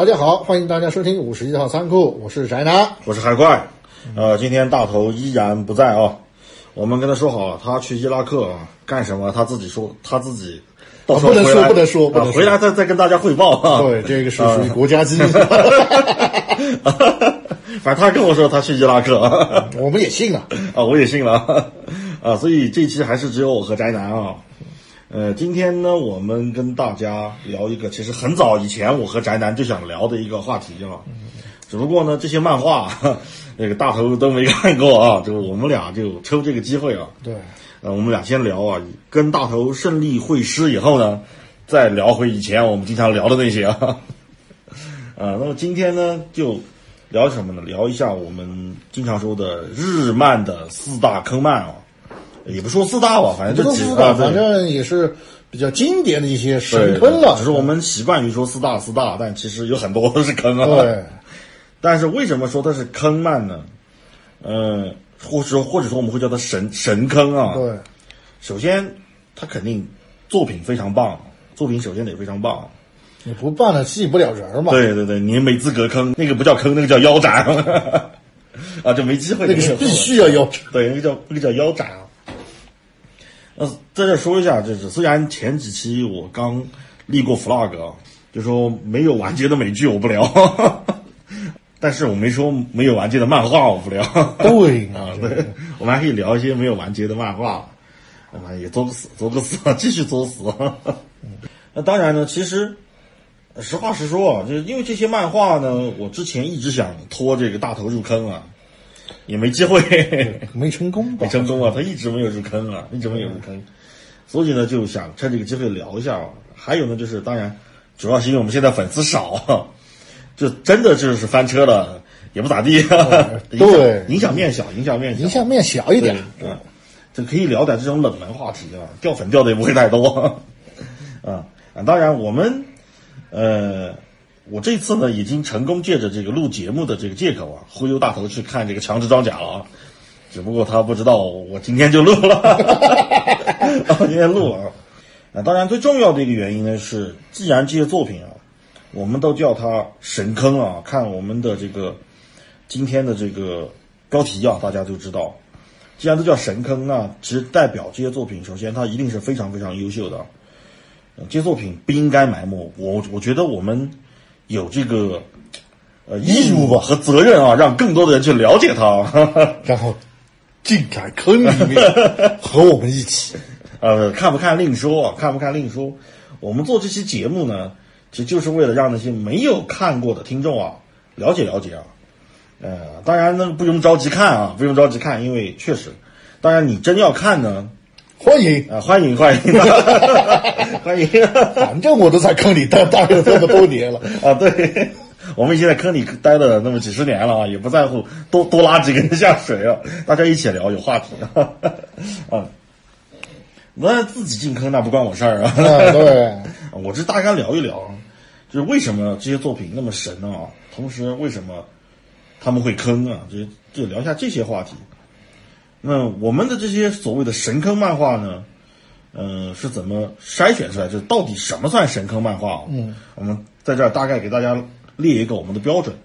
大家好，欢迎大家收听五十一号仓库，我是宅男。我是海怪，呃，今天大头依然不在啊。我们跟他说好，他去伊拉克啊干什么？他自己说，他自己到时候不能说不能说不能回来再再跟大家汇报啊。对，这个是属于国家机密，反正他跟我说他去伊拉克啊，我们也信了。啊，我也信了啊，所以这期还是只有我和宅男啊。呃，今天呢，我们跟大家聊一个其实很早以前我和宅男就想聊的一个话题啊，只不过呢，这些漫画 那个大头都没看过啊，就我们俩就抽这个机会啊，对，呃，我们俩先聊啊，跟大头胜利会师以后呢，再聊回以前我们经常聊的那些啊。呃，那么今天呢，就聊什么呢？聊一下我们经常说的日漫的四大坑漫啊，也不说四大吧，反正这这几啊，都知道，对反正也是比较经典的一些神坑了。只是我们习惯于说四大四大，但其实有很多都是坑啊。对，但是为什么说它是坑漫呢？呃，或者或者说我们会叫它神神坑啊。对，首先，它肯定作品非常棒，作品首先得非常棒。你不办了吸引不了人嘛。对对对，你没资格坑，那个不叫坑，那个叫腰斩 啊，就没机会。那个是必须要腰斩。对，那个叫那个叫腰斩啊。呃，在这说一下，就是虽然前几期我刚立过 flag 啊，就说没有完结的美剧我不聊，但是我没说没有完结的漫画我不聊。对啊，对，我们还可以聊一些没有完结的漫画，啊，也作个死，作个死，继续作死。那当然呢，其实实话实说啊，就是因为这些漫画呢，我之前一直想拖这个大头入坑啊，也没机会，没成功吧？没成功啊，他一直没有入坑啊，一直没有入坑，所以呢，就想趁这个机会聊一下啊。还有呢，就是当然，主要是因为我们现在粉丝少啊，就真的就是翻车了，也不咋地。对影响面小，影响面小，影响面小一点。嗯，这可以聊点这种冷门话题啊，掉粉掉的也不会太多。啊啊，当然我们呃，我这次呢已经成功借着这个录节目的这个借口啊，忽悠大头去看这个《强制装甲》了啊。只不过他不知道我今天就录了，啊今天录啊。啊，当然最重要的一个原因呢是，既然这些作品啊，我们都叫它神坑啊，看我们的这个今天的这个标题啊，大家就知道，既然都叫神坑那，其实代表这些作品，首先它一定是非常非常优秀的，这些作品不应该埋没。我我觉得我们有这个呃义务吧和责任啊，让更多的人去了解它。然后进改坑里面 和我们一起。呃，看不看另说，啊，看不看另说。我们做这期节目呢，其实就是为了让那些没有看过的听众啊了解了解啊。呃，当然呢，不用着急看啊，不用着急看，因为确实，当然你真要看呢，欢迎，啊、欢迎欢迎 欢迎反正我都在坑里待待了这么多年了。啊！对，我们已经在坑里待了那么几十年了啊，也不在乎多多拉几个人下水啊，大家一起聊有话题啊。啊，那自己进坑那不关我事儿啊。啊，对，我这大概聊一聊，啊就是为什么这些作品那么神啊，同时为什么他们会坑啊，就就聊一下这些话题。那我们的这些所谓的神坑漫画呢，呃，是怎么筛选出来？就到底什么算神坑漫画？嗯，我们在这儿大概给大家列一个我们的标准，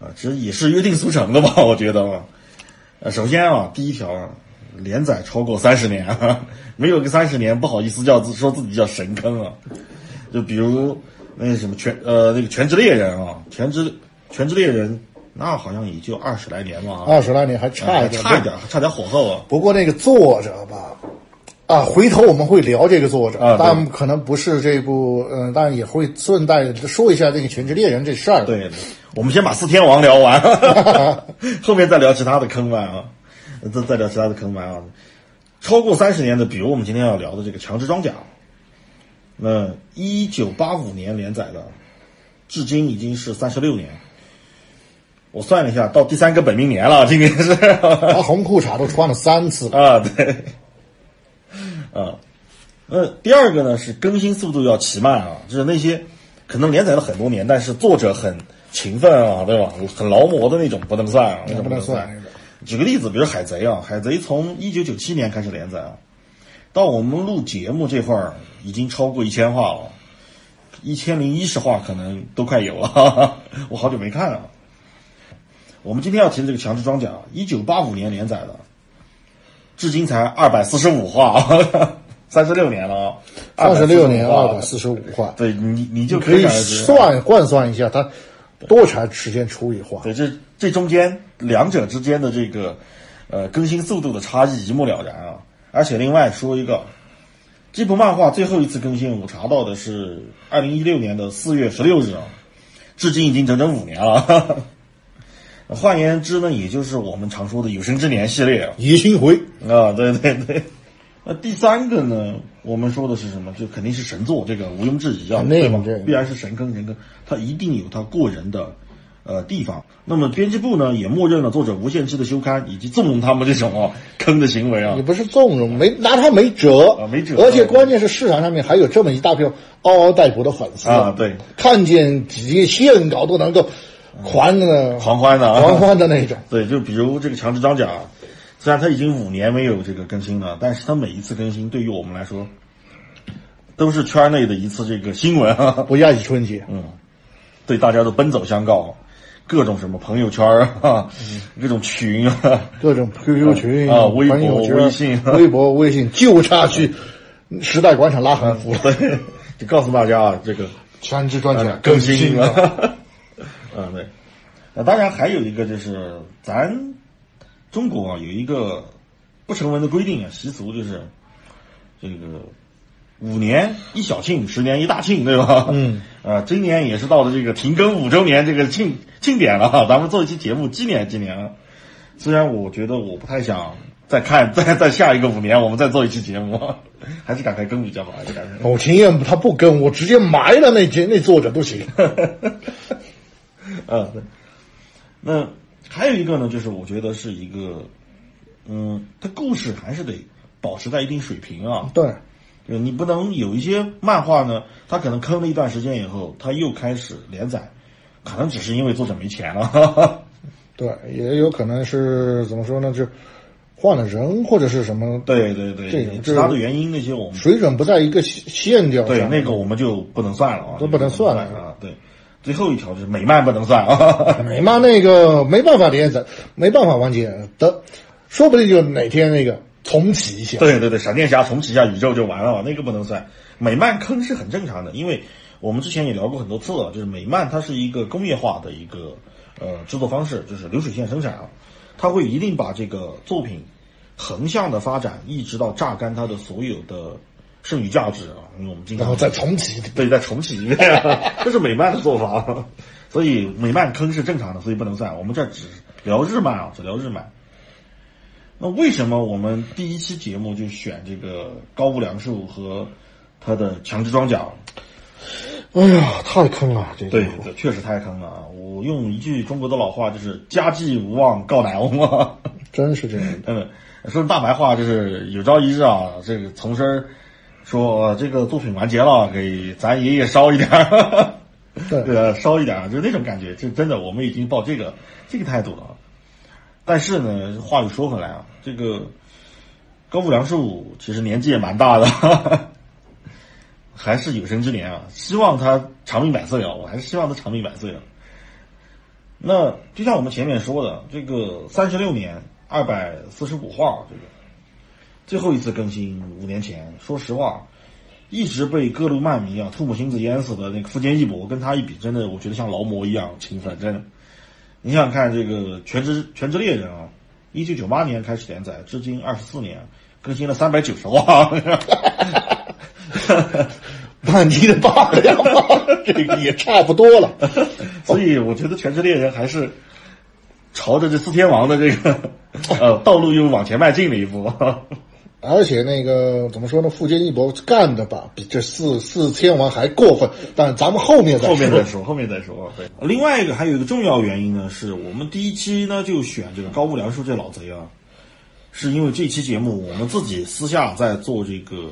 啊，其实也是约定俗成的吧，我觉得啊。呃，首先啊，第一条啊，连载超过三十年啊，没有个三十年，不好意思叫自说自己叫神坑啊。就比如那个什么全呃那个全职猎人啊，全职全职猎人那好像也就二十来年嘛，二十来年还差一点，差一点，差点火候啊。不过那个作者吧，啊，回头我们会聊这个作者，啊对但可能不是这部，嗯、但也会顺带说一下这个《全职猎人》这事儿。，对，我们先把四天王聊完，后面再聊其他的坑漫啊，再再聊其他的坑漫啊。超过三十年的，比如我们今天要聊的这个《强制装甲》，那一九八五年连载的，至今已经是三十六年。我算了一下，到第三个本命年了，今年是。他红裤衩都穿了三次了。啊，对，啊，呃，第二个呢是更新速度要奇慢啊，就是那些可能连载了很多年，但是作者很勤奋啊，对吧？很劳模的那种不能算啊，那种不能算算。举个例子，比如《海贼》啊，《海贼》从一九九七年开始连载啊，到我们录节目这块儿已经超过一千话了。一千零一十话可能都快有了，哈 哈我好久没看了。我们今天要提的这个《强制装甲》，一九八五年连载的，至今才二百四十五话，三十六年了啊！三十六年二百话，四十五话，对你你就可以算换算一下，它多长时间出一话？对，这这中间两者之间的这个呃更新速度的差异一目了然啊！而且另外说一个，这部漫画最后一次更新，我查到的是二零一六年的四月十六日啊，至今已经整整五年了。换言之呢，也就是我们常说的有生之年系列啊。宜兴回，啊，对对对。那第三个呢，我们说的是什么？就肯定是神作，这个毋庸置疑啊，对吧这个？必然是神坑，神坑，它一定有它过人的呃地方。那么编辑部呢，也默认了作者无限期的休刊以及纵容他们这种啊坑的行为啊你。不是纵容，没拿他没辙啊没辙而且关键是市场上面还有这么一大票嗷嗷待哺的粉丝啊对，看见几页线稿都能够狂的狂欢的啊狂欢的那种。对，就比如这个强制装甲，虽然它已经五年没有这个更新了，但是它每一次更新对于我们来说，都是圈内的一次这个新闻啊。不亚于春节，嗯对大家都奔走相告，各种什么朋友圈啊，各种群啊，各种 QQ 群啊微博微信微博、微信，就差去时代广场拉横幅了。对，就告诉大家啊，这个强制装甲呃更新了。嗯，对。那当然还有一个就是，咱中国啊有一个不成文的规定啊，习俗就是这个五年一小庆，十年一大庆，对吧？嗯。啊，今年也是到了这个停更五周年这个庆庆典了哈，咱们做一期节目纪念纪念啊。虽然我觉得我不太想再看，再再下一个五年，我们再做一期节目，还是赶快更比较好，还是赶快。我情愿他不更我直接埋了那节那作者都行。嗯，对。那还有一个呢，就是我觉得是一个，嗯，它故事还是得保持在一定水平啊。对，就你不能有一些漫画呢，它可能坑了一段时间以后，它又开始连载，可能只是因为作者没钱了。对，也有可能是怎么说呢？就换了人或者是什么，对对对，这种其他的原因那些我们水准不在一个线线调上。对那个我们就不能算了啊，都不能算了啊。对，最后一条就是美漫不能算啊。美漫那个没办法连载，没办法完结的，说不定就哪天那个重启一下。对对对，闪电侠重启一下宇宙就完了，那个不能算。美漫坑是很正常的，因为我们之前也聊过很多次了，就是美漫它是一个工业化的一个呃制作方式，就是流水线生产啊，它会一定把这个作品横向的发展，一直到榨干它的所有的剩余价值啊。因为我们经常然后再重启。对，再重启一遍，这是美漫的做法。所以美漫坑是正常的，所以不能算。我们这只聊日漫啊，只聊日漫。那为什么我们第一期节目就选这个高屋良树和他的强制装甲？哎呀，太坑了，这。对，这确实太坑了啊！我用一句中国的老话，就是“家祭无忘告乃翁”啊。真是这样。嗯，说大白话就是有朝一日啊，这个从身儿说、呃这个作品完结了，给咱爷爷烧一点儿。对对啊，烧一点儿，就是那种感觉，就真的我们已经抱这个这个态度了。但是呢，话又说回来啊，这个高屋良树其实年纪也蛮大的，还是有生之年啊，希望他长命百岁啊，我还是希望他长命百岁啊。那就像我们前面说的，这个三十六年二百四十五画，这个最后一次更新五年前，说实话，一直被各路漫迷啊吐沫星子淹死的那个富坚义博，跟他一比，真的我觉得像劳模一样勤奋，真的。你想想看，这个《全职全职猎人》啊，一九九八年开始连载，至今二十四年，更新了三百九十话，漫迪的罢了，这个也差不多了。所以我觉得《全职猎人》还是朝着这四天王的这个呃道路又往前迈进了一步。而且那个怎么说呢？富坚义博干的吧，比这四四天王还过分。但咱们后面再后面说再说，后面再说。对，另外一个还有一个重要原因呢，是我们第一期呢就选这个高木良树这老贼啊，是因为这期节目我们自己私下在做这个，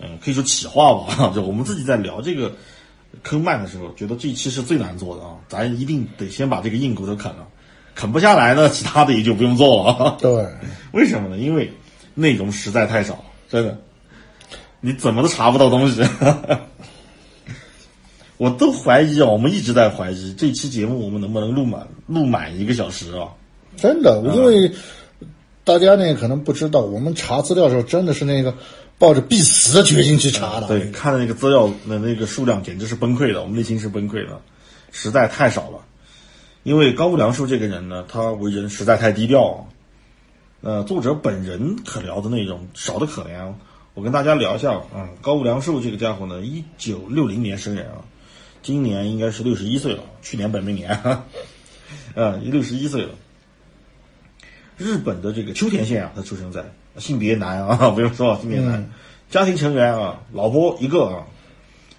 嗯，可以说企划吧，就我们自己在聊这个坑漫的时候，觉得这一期是最难做的啊，咱一定得先把这个硬骨头啃了，啃不下来呢，其他的也就不用做了。对，为什么呢？因为内容实在太少，真的，你怎么都查不到东西。我都怀疑啊，我们一直在怀疑这期节目我们能不能录满录满一个小时啊？真的，因为大家呢可能不知道，我们查资料的时候真的是那个抱着必死的决心去查的。对，看的那个资料的那个数量简直是崩溃的，我们内心是崩溃的，实在太少了。因为高木良树这个人呢，他为人实在太低调。呃，作者本人可聊的内容少得可怜。我跟大家聊一下啊，高木良树这个家伙呢，一九六零年生人啊，今年应该是六十一岁了，去年本命年，呃，六十一岁了。日本的这个秋田县啊，他出生在，性别男啊，不用说性别男，家庭成员啊，老婆一个啊，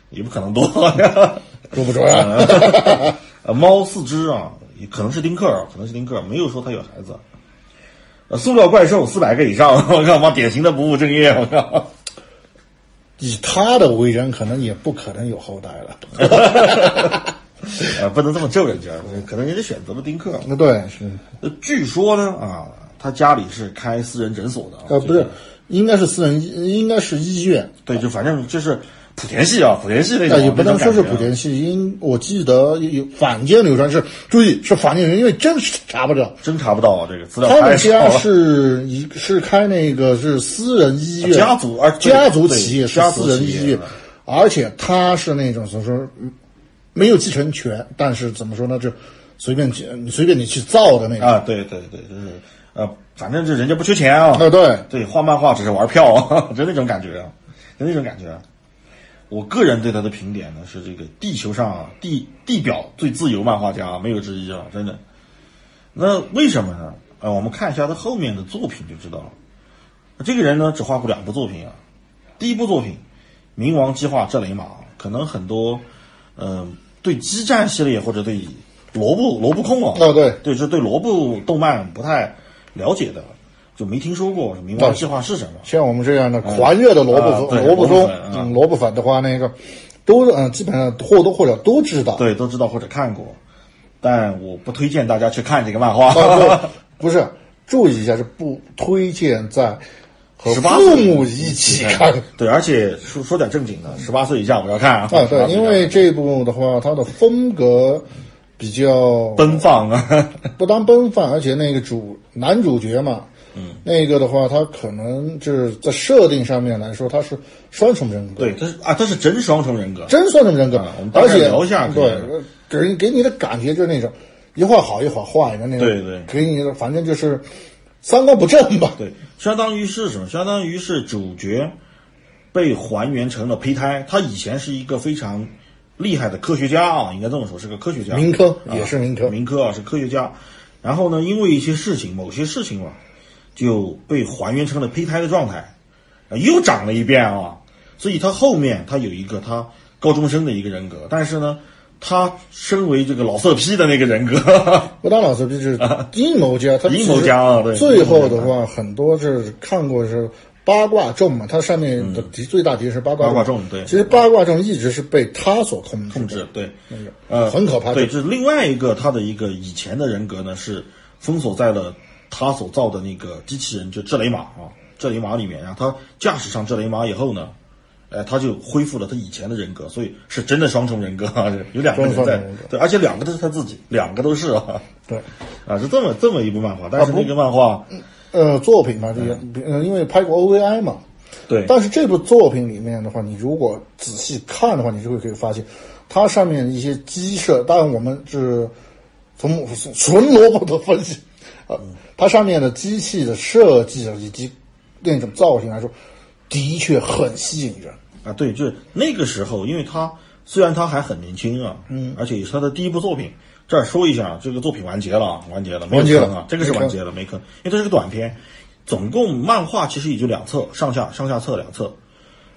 也不可能多，多不准啊。呃，猫四只啊，也可能是丁克啊，可能是丁克，没有说他有孩子。呃，塑料怪兽四百个以上，我靠，妈，典型的不务正业，我靠。以他的为人，可能也不可能有后代了。呃，不能这么咒人家，可能人家选择了丁克。那对是。呃，据说呢，啊，他家里是开私人诊所的。啊，不是，应该是私人，应该是医院。对，就反正就是。莆田系啊，莆田系那种，也不能说是莆田系，因我记得有坊间流传是，注意是坊间人，因为真是查不着，真查不到啊，这个资料他们家是一是开那个是私人医院，家族而家族企业是私人医院，而且他是那种怎么说，没有继承权，但是怎么说呢，就随便你随便你去造的那种。啊，对对对，就是呃，反正这人家不缺钱啊，啊对。对，画漫画只是玩票，就那种感觉，就那种感觉。我个人对他的评点呢是这个地球上啊地地表最自由漫画家没有之一啊，真的。那为什么呢？呃，我们看一下他后面的作品就知道了。这个人呢只画过两部作品啊，第一部作品《冥王计划：这雷马》，可能很多嗯对激战系列或者对罗布罗布控啊，哦对对，就对罗布动漫不太了解的。就没听说过明白计划是什么？像我们这样的狂热的萝卜萝卜中萝卜粉的话，那个都嗯基本上或多或少都知道，对，都知道或者看过，但我不推荐大家去看这个漫画。不是，注意一下，是不推荐在和父母一起看。对，而且说说点正经的，十八岁以下不要看啊。啊，对，因为这部的话，它的风格比较奔放啊，不当奔放，而且那个主男主角嘛。嗯，那个的话，他可能就是在设定上面来说，他是双重人格。对，他是啊，他是真双重人格，真双重人格。我们而且聊一下，对，给人给你的感觉就是那种一会儿好一会儿坏的那种。对对，给你的反正就是三观不正吧。对，相当于是什么？相当于是主角被还原成了胚胎。他以前是一个非常厉害的科学家啊，应该这么说，是个科学家，民科也是民科，民科啊，是科学家。然后呢，因为一些事情，某些事情嘛。就被还原成了胚胎的状态，啊，又长了一遍啊！所以他后面他有一个他高中生的一个人格，但是呢，他身为这个老色批的那个人格，不当老色批就是阴谋家，他阴谋家啊！对，最后的话很多是看过是八卦众嘛，它上面的题最大题是八卦八卦众，对，其实八卦众一直是被他所控制，控制对，那个呃很可怕，对，就是另外一个他的一个以前的人格呢是封锁在了。他所造的那个机器人就智雷马啊，智雷马里面，然后他驾驶上智雷马以后呢，哎，他就恢复了他以前的人格，所以是真的双重人格啊，有两个人在，对，而且两个都是他自己，两个都是啊，对，啊，是这么这么一部漫画，但是那个漫画，呃，作品嘛，这个，嗯，因为拍过 OVI 嘛，对，但是这部作品里面的话，你如果仔细看的话，你就会可以发现，它上面一些机设，当然我们是从纯萝卜的分析。呃，它上面的机器的设计以及那种造型来说，的确很吸引人啊。对，就是那个时候，因为他虽然他还很年轻啊，嗯，而且也是他的第一部作品。这儿说一下，这个作品完结了，完结了，完结了啊，这个是完结了，没坑，因为它是个短片，总共漫画其实也就两册，上下上下册两册，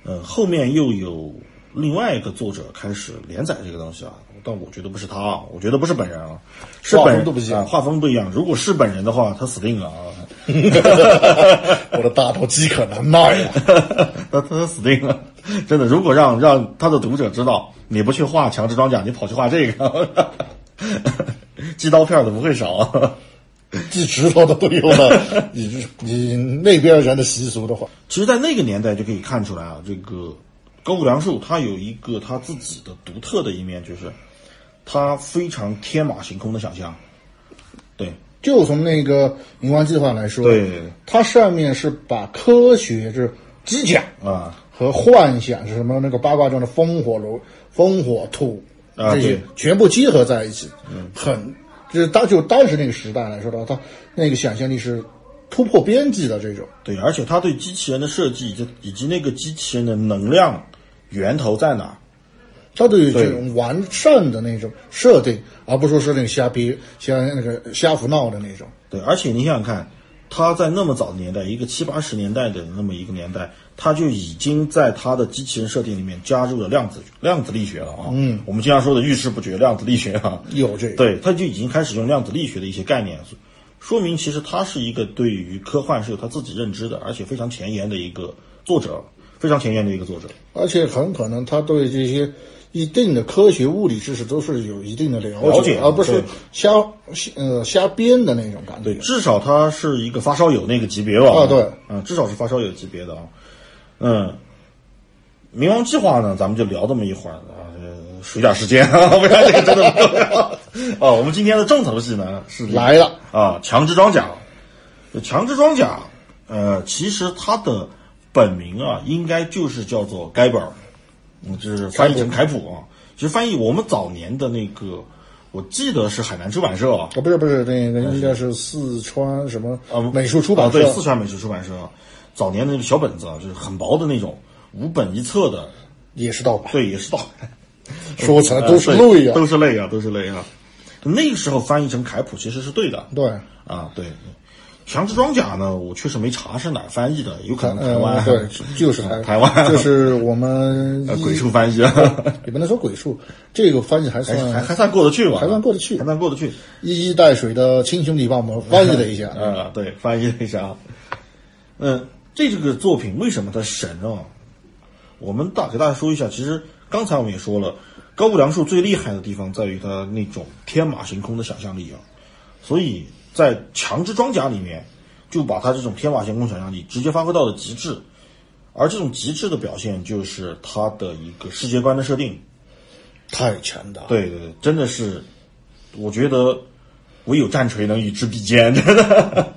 呃，后面又有另外一个作者开始连载这个东西啊。但我觉得不是他，我觉得不是本人啊，是本人都不一样，画风不一样。如果是本人的话，他死定了啊！我的大头饥渴难耐呀，他他死定了，真的。如果让让他的读者知道你不去画强制装甲，你跑去画这个，寄刀片的不会少，寄石头的都有了。你你那边人的习俗的话，其实，在那个年代就可以看出来啊，这个高谷良树他有一个他自己的独特的一面，就是他非常天马行空的想象。对。就从那个冥王计划来说，对。它上面是把科学就是机甲啊，和幻想是什么那个八卦中的风火轮、风火土这些全部结合在一起，嗯。很就是当就当时那个时代来说的话，他那个想象力是突破边际的这种。对，而且他对机器人的设计以及以及那个机器人的能量源头在哪儿，它对于这种完善的那种设定，而不是说是那个瞎逼、瞎那个瞎胡闹的那种。对，而且你想想看，他在那么早的年代，一个七八十年代的那么一个年代，他就已经在他的机器人设定里面加入了量子量子力学了啊。嗯，我们经常说的遇事不决量子力学啊，有这个，对，他就已经开始用量子力学的一些概念，说明其实他是一个对于科幻是有他自己认知的，而且非常前沿的一个作者，非常前沿的一个作者。而且很可能他对这些一定的科学物理知识都是有一定的了了解而不是瞎呃瞎编的那种感觉。对，至少他是一个发烧友那个级别吧？啊对，嗯，至少是发烧友级别的啊。嗯，冥王计划呢，咱们就聊这么一会儿啊，呃数点时间啊，不然这个真的不够聊啊。我们今天的重头戏呢是来了，啊，强制装甲。强制装甲，呃，其实它的本名啊，应该就是叫做盖本儿，嗯，就是翻译成凯普啊。其实翻译我们早年的那个，我记得是海南出版社啊，哦，不是不是，那个应该是四川什么啊美术出版啊，社对，四川美术出版社早年的那个小本子啊，就是很薄的那种，五本一册的，也是盗版，对，也是盗版，说起来都是呃泪呀、对都是泪啊，都是泪啊。那个时候翻译成凯普其实是对的对，啊，对。强制装甲呢，我确实没查是哪儿翻译的，有可能台湾，呃，对，就是台台湾就是我们 呃鬼畜翻译，也不能说鬼畜，这个翻译还还算还还算过得去吧，还算过得去还算过得去。一衣带水的亲兄弟帮我们翻译了一下。啊，对，翻译了一下啊。嗯，这这个作品为什么它神啊？我们大给大家说一下，其实刚才我们也说了，高木良树最厉害的地方在于他那种天马行空的想象力啊，所以在强制装甲里面就把他这种天马行空想象力直接发挥到了极致，而这种极致的表现就是他的一个世界观的设定。太强大了。对对对，真的是，我觉得唯有战锤能与之比肩，真的。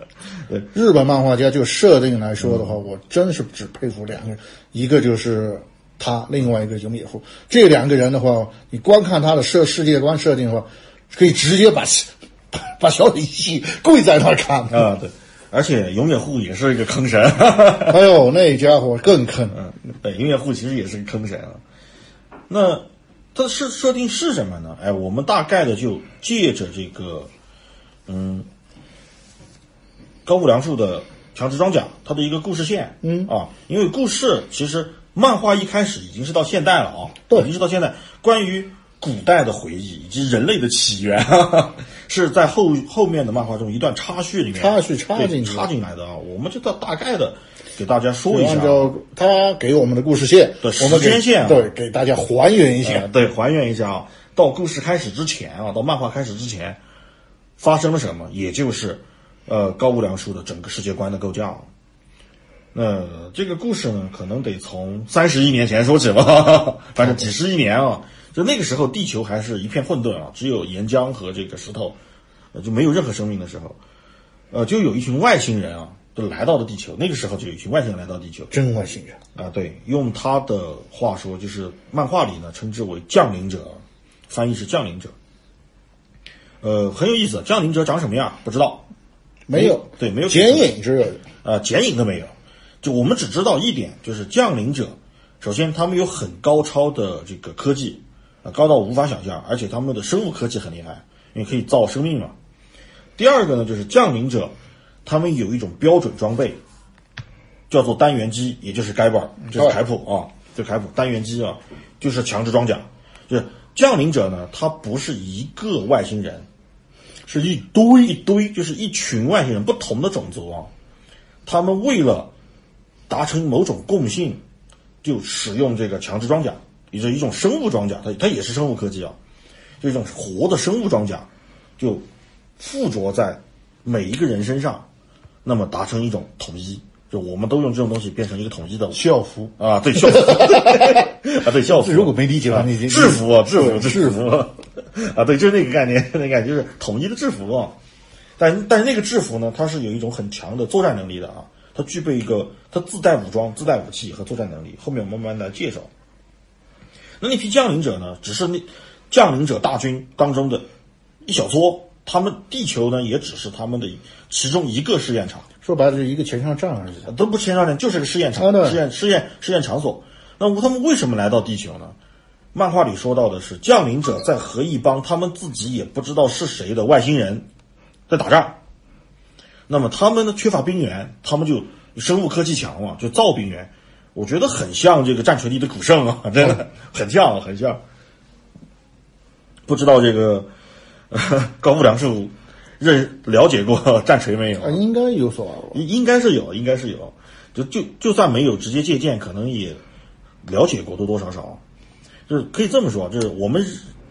日本漫画家就设定来说的话，我真是只佩服两个人，一个就是他，另外一个就灭户。这两个人的话，你光看他的设世界观设定的话，可以直接把把 把小李系跪在那儿看。啊，对，而且永野户也是一个坑神，哎呦，那家伙更坑。嗯，对，永野户其实也是个坑神啊。那它的设设定是什么呢？哎，我们大概的就借着这个，嗯，高木良树的强制装甲，它的一个故事线，嗯啊，因为故事其实漫画一开始已经是到现代了啊，对已经是到现代，关于古代的回忆以及人类的起源，是在后后面的漫画中一段插叙里面插叙插进插进来的啊，我们就大大概的给大家说一下。啊，按照他给我们的故事线，对我们给时间线啊。对给大家还原一下。呃对，还原一下啊，到故事开始之前啊，到漫画开始之前发生了什么，也就是呃高无良树的整个世界观的构架。那这个故事呢，可能得从三十亿年前说起吧，反正几十亿年啊，就那个时候地球还是一片混沌啊，只有岩浆和这个石头，呃，就没有任何生命的时候，呃，就有一群外星人啊，就来到了地球。那个时候就有一群外星人来到地球，真外星人，啊，对，用他的话说，就是漫画里呢称之为降临者，翻译是降临者。呃，很有意思，降临者长什么样不知道，没有对没有剪影之类的。呃，剪影都没有。就我们只知道一点，就是降临者，首先他们有很高超的这个科技，啊、高到无法想象，而且他们的生物科技很厉害，因为可以造生命嘛。第二个呢，就是降临者，他们有一种标准装备，叫做单元机，也就是盖板，就是凯普啊，就凯普单元机啊，就是强制装甲。就是降临者呢，他不是一个外星人，是一堆一堆，就是一群外星人，不同的种族啊。他们为了达成某种共性，就使用这个强制装甲，也就是一种生物装甲，它它也是生物科技啊，就一种活的生物装甲，就附着在每一个人身上，那么达成一种统一，就我们都用这种东西变成一个统一的校服。啊，对校服 啊，对校服。如果没理解的话啊你你制服啊，制服对制服啊，对，就是那个概念，那个概念就是统一的制服啊。但但是那个制服呢，它是有一种很强的作战能力的啊，它具备一个它自带武装、自带武器和作战能力。后面我们慢慢来介绍。那那批降临者呢，只是那降临者大军当中的一小撮，他们地球呢也只是他们的其中一个试验场。说白了就是一个前哨站而已。都不是前哨站，就是个试验场，啊试验试验试验场所。那他们为什么来到地球呢？漫画里说到的是，降临者在和一帮他们自己也不知道是谁的外星人在打仗。那么他们呢缺乏兵源，他们就生物科技强嘛，就造兵源。我觉得很像这个战锤里的古圣啊，真的很像，很像。不知道这个、高木良师认了解过 战锤没有？啊，应该有所耳闻。应应该是有，应该是有，就就就算没有直接借鉴，可能也了解过多多少少。就是可以这么说，就是我们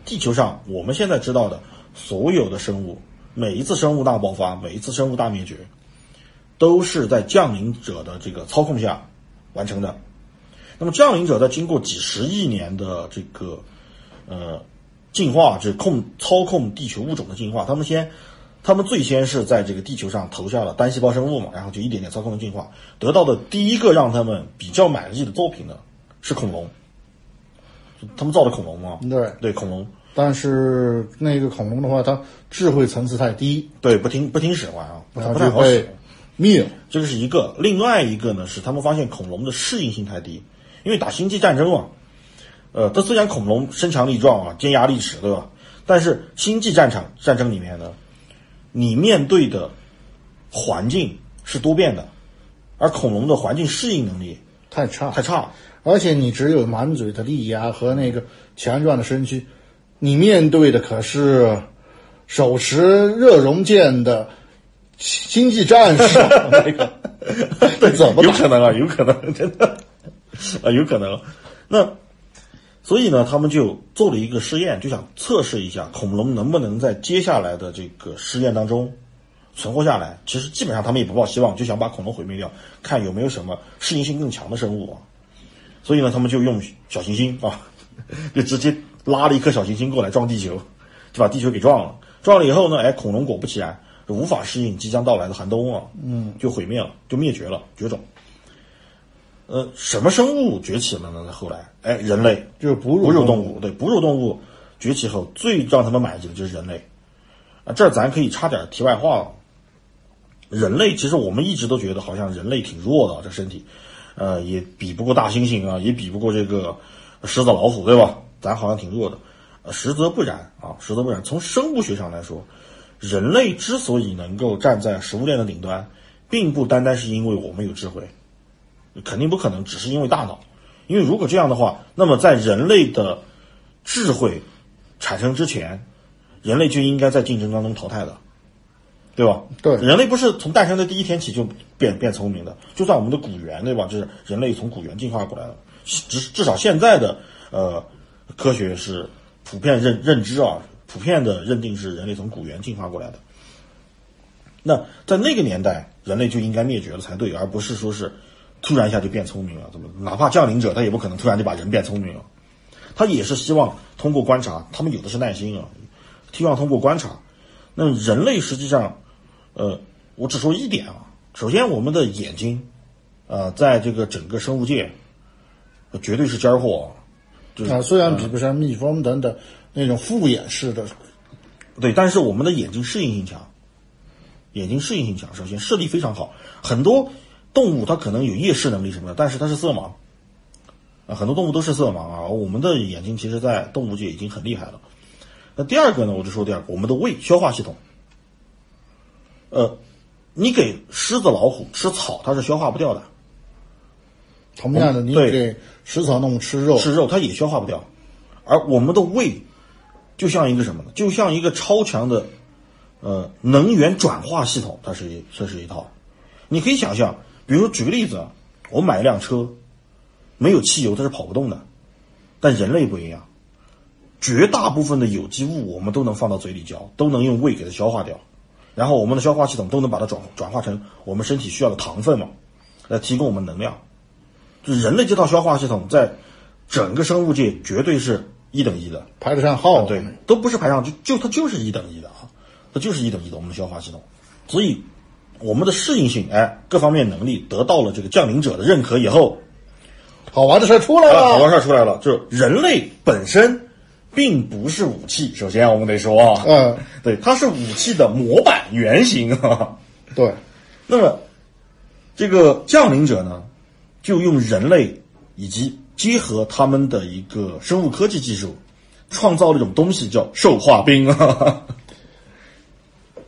地球上我们现在知道的所有的生物，每一次生物大爆发，每一次生物大灭绝，都是在降临者的这个操控下完成的。那么降临者在经过几十亿年的这个呃进化，这控操控地球物种的进化，他们先他们最先是在这个地球上投下了单细胞生物嘛，然后就一点点操控的进化，得到的第一个让他们比较满意的作品呢是恐龙，他们造的恐龙嘛，对，对恐龙，但是那个恐龙的话，它智慧层次太低，对不听不听使唤啊，不太好使。灭了。这个是一个，另外一个呢是他们发现恐龙的适应性太低，因为打星际战争嘛，呃，它虽然恐龙身强力壮啊，尖牙利齿，对吧？但是星际战场战争里面呢，你面对的环境是多变的，而恐龙的环境适应能力太差，太差。而且你只有满嘴的利牙和那个强壮的身躯，你面对的可是手持热熔剑的星际战士，那 个对，怎么？有可能啊，有可能，真的啊，有可能。那所以呢，他们就做了一个试验，就想测试一下恐龙能不能在接下来的这个试验当中存活下来。其实基本上他们也不抱希望，就想把恐龙毁灭掉，看有没有什么适应性更强的生物啊。所以呢，他们就用小行星啊，就直接拉了一颗小行星过来撞地球，就把地球给撞了。撞了以后呢，哎，恐龙果不其然无法适应即将到来的寒冬啊，嗯，就毁灭了，就灭绝了，绝种。呃，什么生物崛起了呢？在后来，哎，人类就是哺乳哺乳动物，对哺乳动物崛起后，最让他们满意的就是人类。啊，这咱可以插点题外话了。人类其实我们一直都觉得好像人类挺弱的，这身体，呃，也比不过大猩猩啊，也比不过这个狮子、老虎，对吧？咱好像挺弱的，呃，实则不然啊，实则不然。从生物学上来说，人类之所以能够站在食物链的顶端，并不单单是因为我们有智慧，肯定不可能只是因为大脑。因为如果这样的话，那么在人类的智慧产生之前，人类就应该在竞争当中淘汰的，对吧？对人类不是从诞生的第一天起就变变聪明的，就算我们的古猿，对吧？就是人类从古猿进化过来的，至至少现在的呃科学是普遍认认知啊，普遍的认定是人类从古猿进化过来的。那在那个年代，人类就应该灭绝了才对，而不是说是突然一下就变聪明了。怎么？哪怕降临者，他也不可能突然就把人变聪明了。他也是希望通过观察，他们有的是耐心啊，希望通过观察。那人类实际上，呃，我只说一点啊，首先我们的眼睛，呃，在这个整个生物界，呃绝对是尖儿货，就是啊，虽然比不上蜜蜂等等那种复眼式的，对，但是我们的眼睛适应性强，眼睛适应性强，首先视力非常好。很多动物它可能有夜视能力什么的，但是它是色盲，啊，很多动物都是色盲啊。我们的眼睛其实，在动物界已经很厉害了。那第二个呢，我就说第二个，我们的胃消化系统，呃，你给狮子、老虎吃草，它是消化不掉的，同样的，你对给食草动物吃肉，吃肉它也消化不掉，而我们的胃就像一个什么呢？就像一个超强的呃能源转化系统，它是一这是一套。你可以想象，比如说举个例子啊，我买一辆车，没有汽油它是跑不动的，但人类不一样，绝大部分的有机物我们都能放到嘴里嚼，都能用胃给它消化掉，然后我们的消化系统都能把它转转化成我们身体需要的糖分嘛。来提供我们能量。就人类这套消化系统，在整个生物界绝对是一等一的，排得上号。对，都不是排上，就就它就是一等一的啊，它就是一等一的我们的消化系统。所以我们的适应性，哎，各方面能力得到了这个降临者的认可以后，好玩的事儿出来了，好玩事儿出来了，就是人类本身并不是武器。首先我们得说啊，嗯，对，它是武器的模板原型啊。对，那么这个降临者呢，就用人类以及结合他们的一个生物科技技术，创造了一种东西叫兽化兵啊。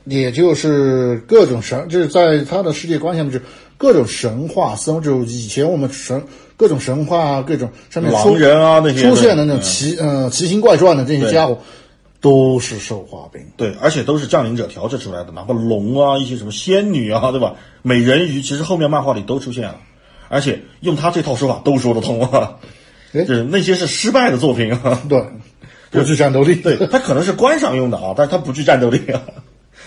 也就是各种神，就是在他的世界观下面，就是各种神话生，就以前我们神各种神话啊，各种上面出狼人啊那些出现的那种奇呃奇形怪状的这些家伙，都是兽化兵。对，而且都是降临者调制出来的，哪怕龙啊，一些什么仙女啊，对吧？美人鱼其实后面漫画里都出现了，而且用他这套说法都说得通啊。哎就是那些是失败的作品啊。对，不具战斗力。对，它可能是观赏用的啊，但是它不具战斗力啊。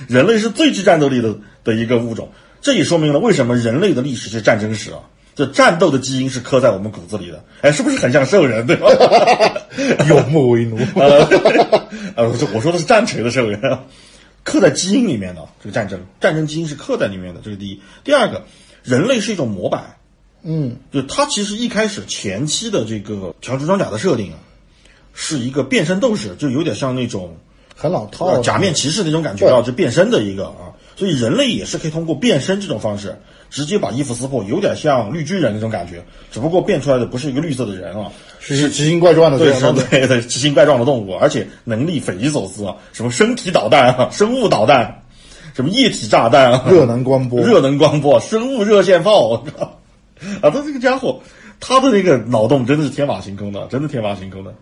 人类是最具战斗力的的一个物种，这也说明了为什么人类的历史是战争史啊。这战斗的基因是刻在我们骨子里的，哎，是不是很像兽人，对吧？有目为奴。呃，呃，我说我说的是战锤的兽人，啊，刻在基因里面的这个战争，战争基因是刻在里面的，这是第一。第二个，人类是一种模板，嗯，就他其实一开始前期的这个强制装甲的设定啊，是一个变身斗士，就有点像那种很老套呃的。假面骑士那种感觉啊，就变身的一个啊，所以人类也是可以通过变身这种方式，直接把衣服撕破，有点像绿巨人那种感觉，只不过变出来的不是一个绿色的人啊，是一奇形怪状的这对，的。对对奇形怪状的动物，而且能力匪夷所思啊，什么身体导弹啊，生物导弹，什么液体炸弹啊，热能光波，热能光波、生物热线炮，啊，他这个家伙，他的那个脑洞真的是天马行空的，真的天马行空的，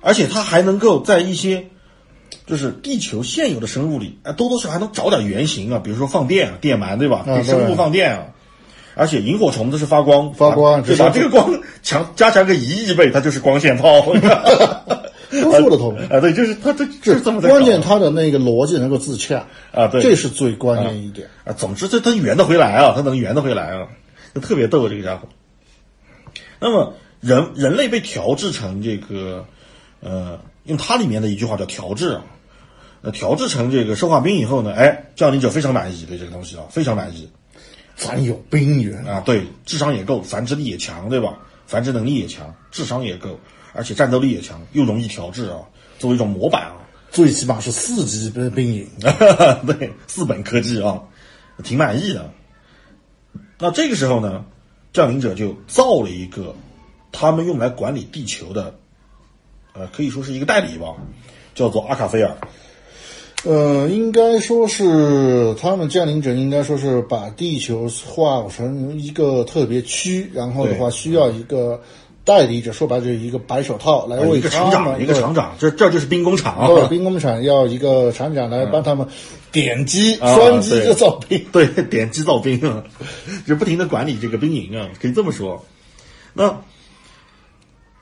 而且他还能够在一些就是地球现有的生物里，啊，多多少少还能找点原型啊，比如说放电啊，电鳗对吧？啊给生物放电啊。而且萤火虫它是发光，发光对吧？这个光 强加强个一亿倍，它就是光线炮。都说得通。啊，对，就是它这这是这么关键它的那个逻辑能够自洽啊对这是最关键一点。啊，总之这它圆得回来啊，它能圆得回来啊，就特别逗这个家伙。那么人人类被调制成这个，呃，用它里面的一句话叫调制啊，呃，调制成这个生化兵以后呢，哎，降临者非常满意对这个东西啊，非常满意咱有兵源，啊，对，智商也够，繁殖力也强，对吧？繁殖能力也强，智商也够，而且战斗力也强，又容易调制啊，作为一种模板啊，最起码是四级兵兵营。对，四本科技啊，挺满意的。那这个时候呢，降临者就造了一个他们用来管理地球的，呃，可以说是一个代理吧，叫做阿卡菲尔。呃，应该说是他们降临者，应该说是把地球划成一个特别区，然后的话需要一个代理者，说白了就是一个白手套来为呃一个厂长，一个厂长，这这就是兵工厂对啊。兵工厂要一个厂长来帮他们点击、啊双击就造兵。对，点击造兵啊，就不停的管理这个兵营啊，可以这么说。那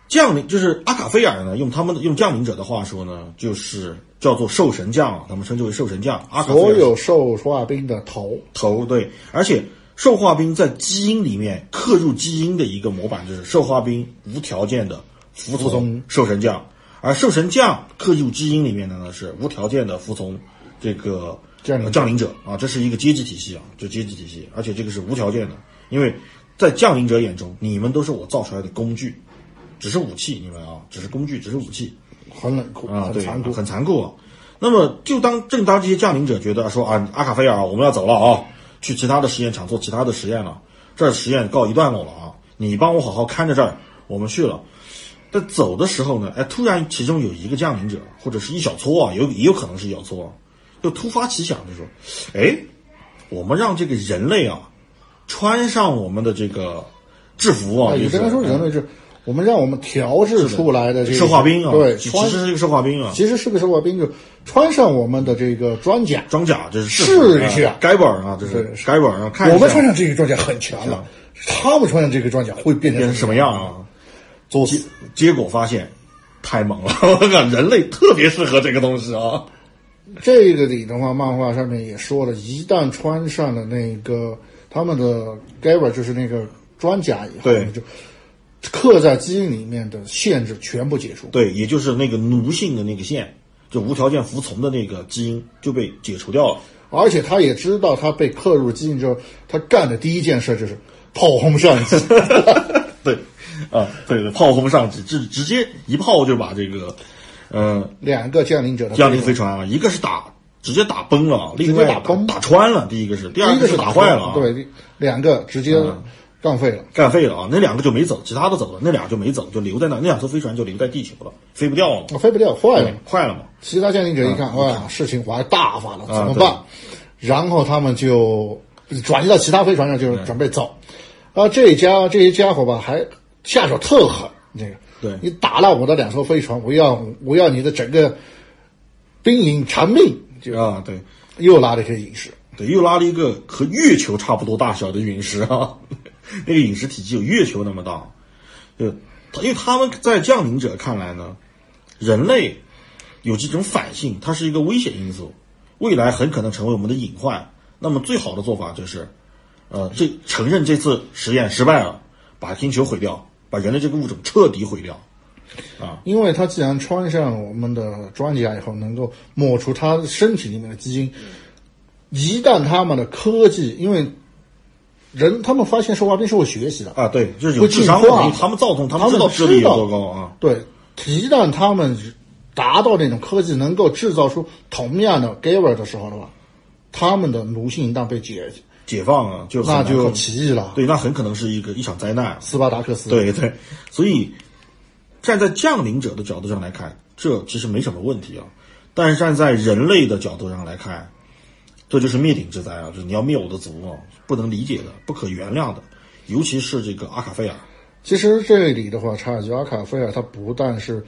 将领就是阿卡菲尔呢，用他们的用将领者的话说呢，就是叫做兽神将啊，他们称之为兽神将。阿卡菲尔所有兽化兵的头，头对，而且兽化兵在基因里面刻入基因的一个模板就是兽化兵无条件的服从兽神将，而兽神将刻入基因里面的呢是无条件的服从这个降临呃降临者啊，这是一个阶级体系啊，这阶级体系，而且这个是无条件的，因为在降临者眼中，你们都是我造出来的工具，只是武器，你们啊，只是工具，只是武器。很冷酷，啊，对，很残酷。很残酷啊。那么，就当正当这些降临者觉得说啊，阿卡菲尔，我们要走了啊，去其他的实验场做其他的实验了，这儿实验告一段落了啊，你帮我好好看着这儿，我们去了。在走的时候呢，哎，突然其中有一个降临者，或者是一小撮啊，有也有可能是一小撮啊，就突发奇想，就说，哎，我们让这个人类啊，穿上我们的这个制服啊，啊，就是也不能说人类是，我们让我们调制出来的这个生化兵啊，对，其穿其实是一个生化兵啊，其实是个生化兵，就穿上我们的这个装甲，装甲，这是试一下改本啊，这是对该本啊，看我们穿上这个装甲很强了，他们穿上这个装甲会变成什么样？啊？作死！结果发现太猛了，我靠，人类特别适合这个东西啊！这个里的话，漫画上面也说了，一旦穿上了那个他们的 Gava 就是那个装甲以后对就刻在基因里面的限制全部解除。对，也就是那个奴性的那个线，就无条件服从的那个基因就被解除掉了。而且他也知道他被刻入基因之后，他干的第一件事就是炮轰上级。对，啊，对对，炮轰上级，直直接一炮就把这个，呃，两个降临者的降临飞船啊，一个是打直接打崩了，另外接打崩打穿了，第一个是，第二个是打坏了啊，对，两个直接干废了。干废了啊，那两个就没走，其他的走了，那俩就没走，就留在那，那两艘飞船就留在地球了，飞不掉了飞不掉，坏了。坏了嘛，其他鉴定者一看，哇，事情玩大发了，怎么办？然后他们就转移到其他飞船上，就是准备走。啊，这家这些家伙吧，还下手特狠，这个，对你打烂我的两艘飞船，我要我要你的整个兵营长命，就啊，对。又拉了一些陨石。对，又拉了一个和月球差不多大小的陨石啊，那个饮食体积有月球那么大。就，因为他们在降临者看来呢，人类有这种反性，它是一个危险因素，未来很可能成为我们的隐患。那么最好的做法就是，呃，这承认这次实验失败了，把星球毁掉，把人类这个物种彻底毁掉。啊因为他既然穿上我们的装甲以后，能够抹除他身体里面的基因，一旦他们的科技，因为人他们发现生化兵是会学习的，啊，对，就是有智商问题，他们造成，他们知道智力有多高啊。对，一旦他们达到那种科技，能够制造出同样的 Giver 的时候的话，他们的奴性一旦被解，解放啊，就那就奇异了。对，那很可能是一个一场灾难。斯巴达克斯，对对，所以站在降临者的角度上来看，这其实没什么问题啊。但是站在人类的角度上来看，这就是灭顶之灾啊！就是你要灭我的族啊，不能理解的、不可原谅的。尤其是这个阿卡菲尔，其实这里的话，插一句，阿卡菲尔他不但是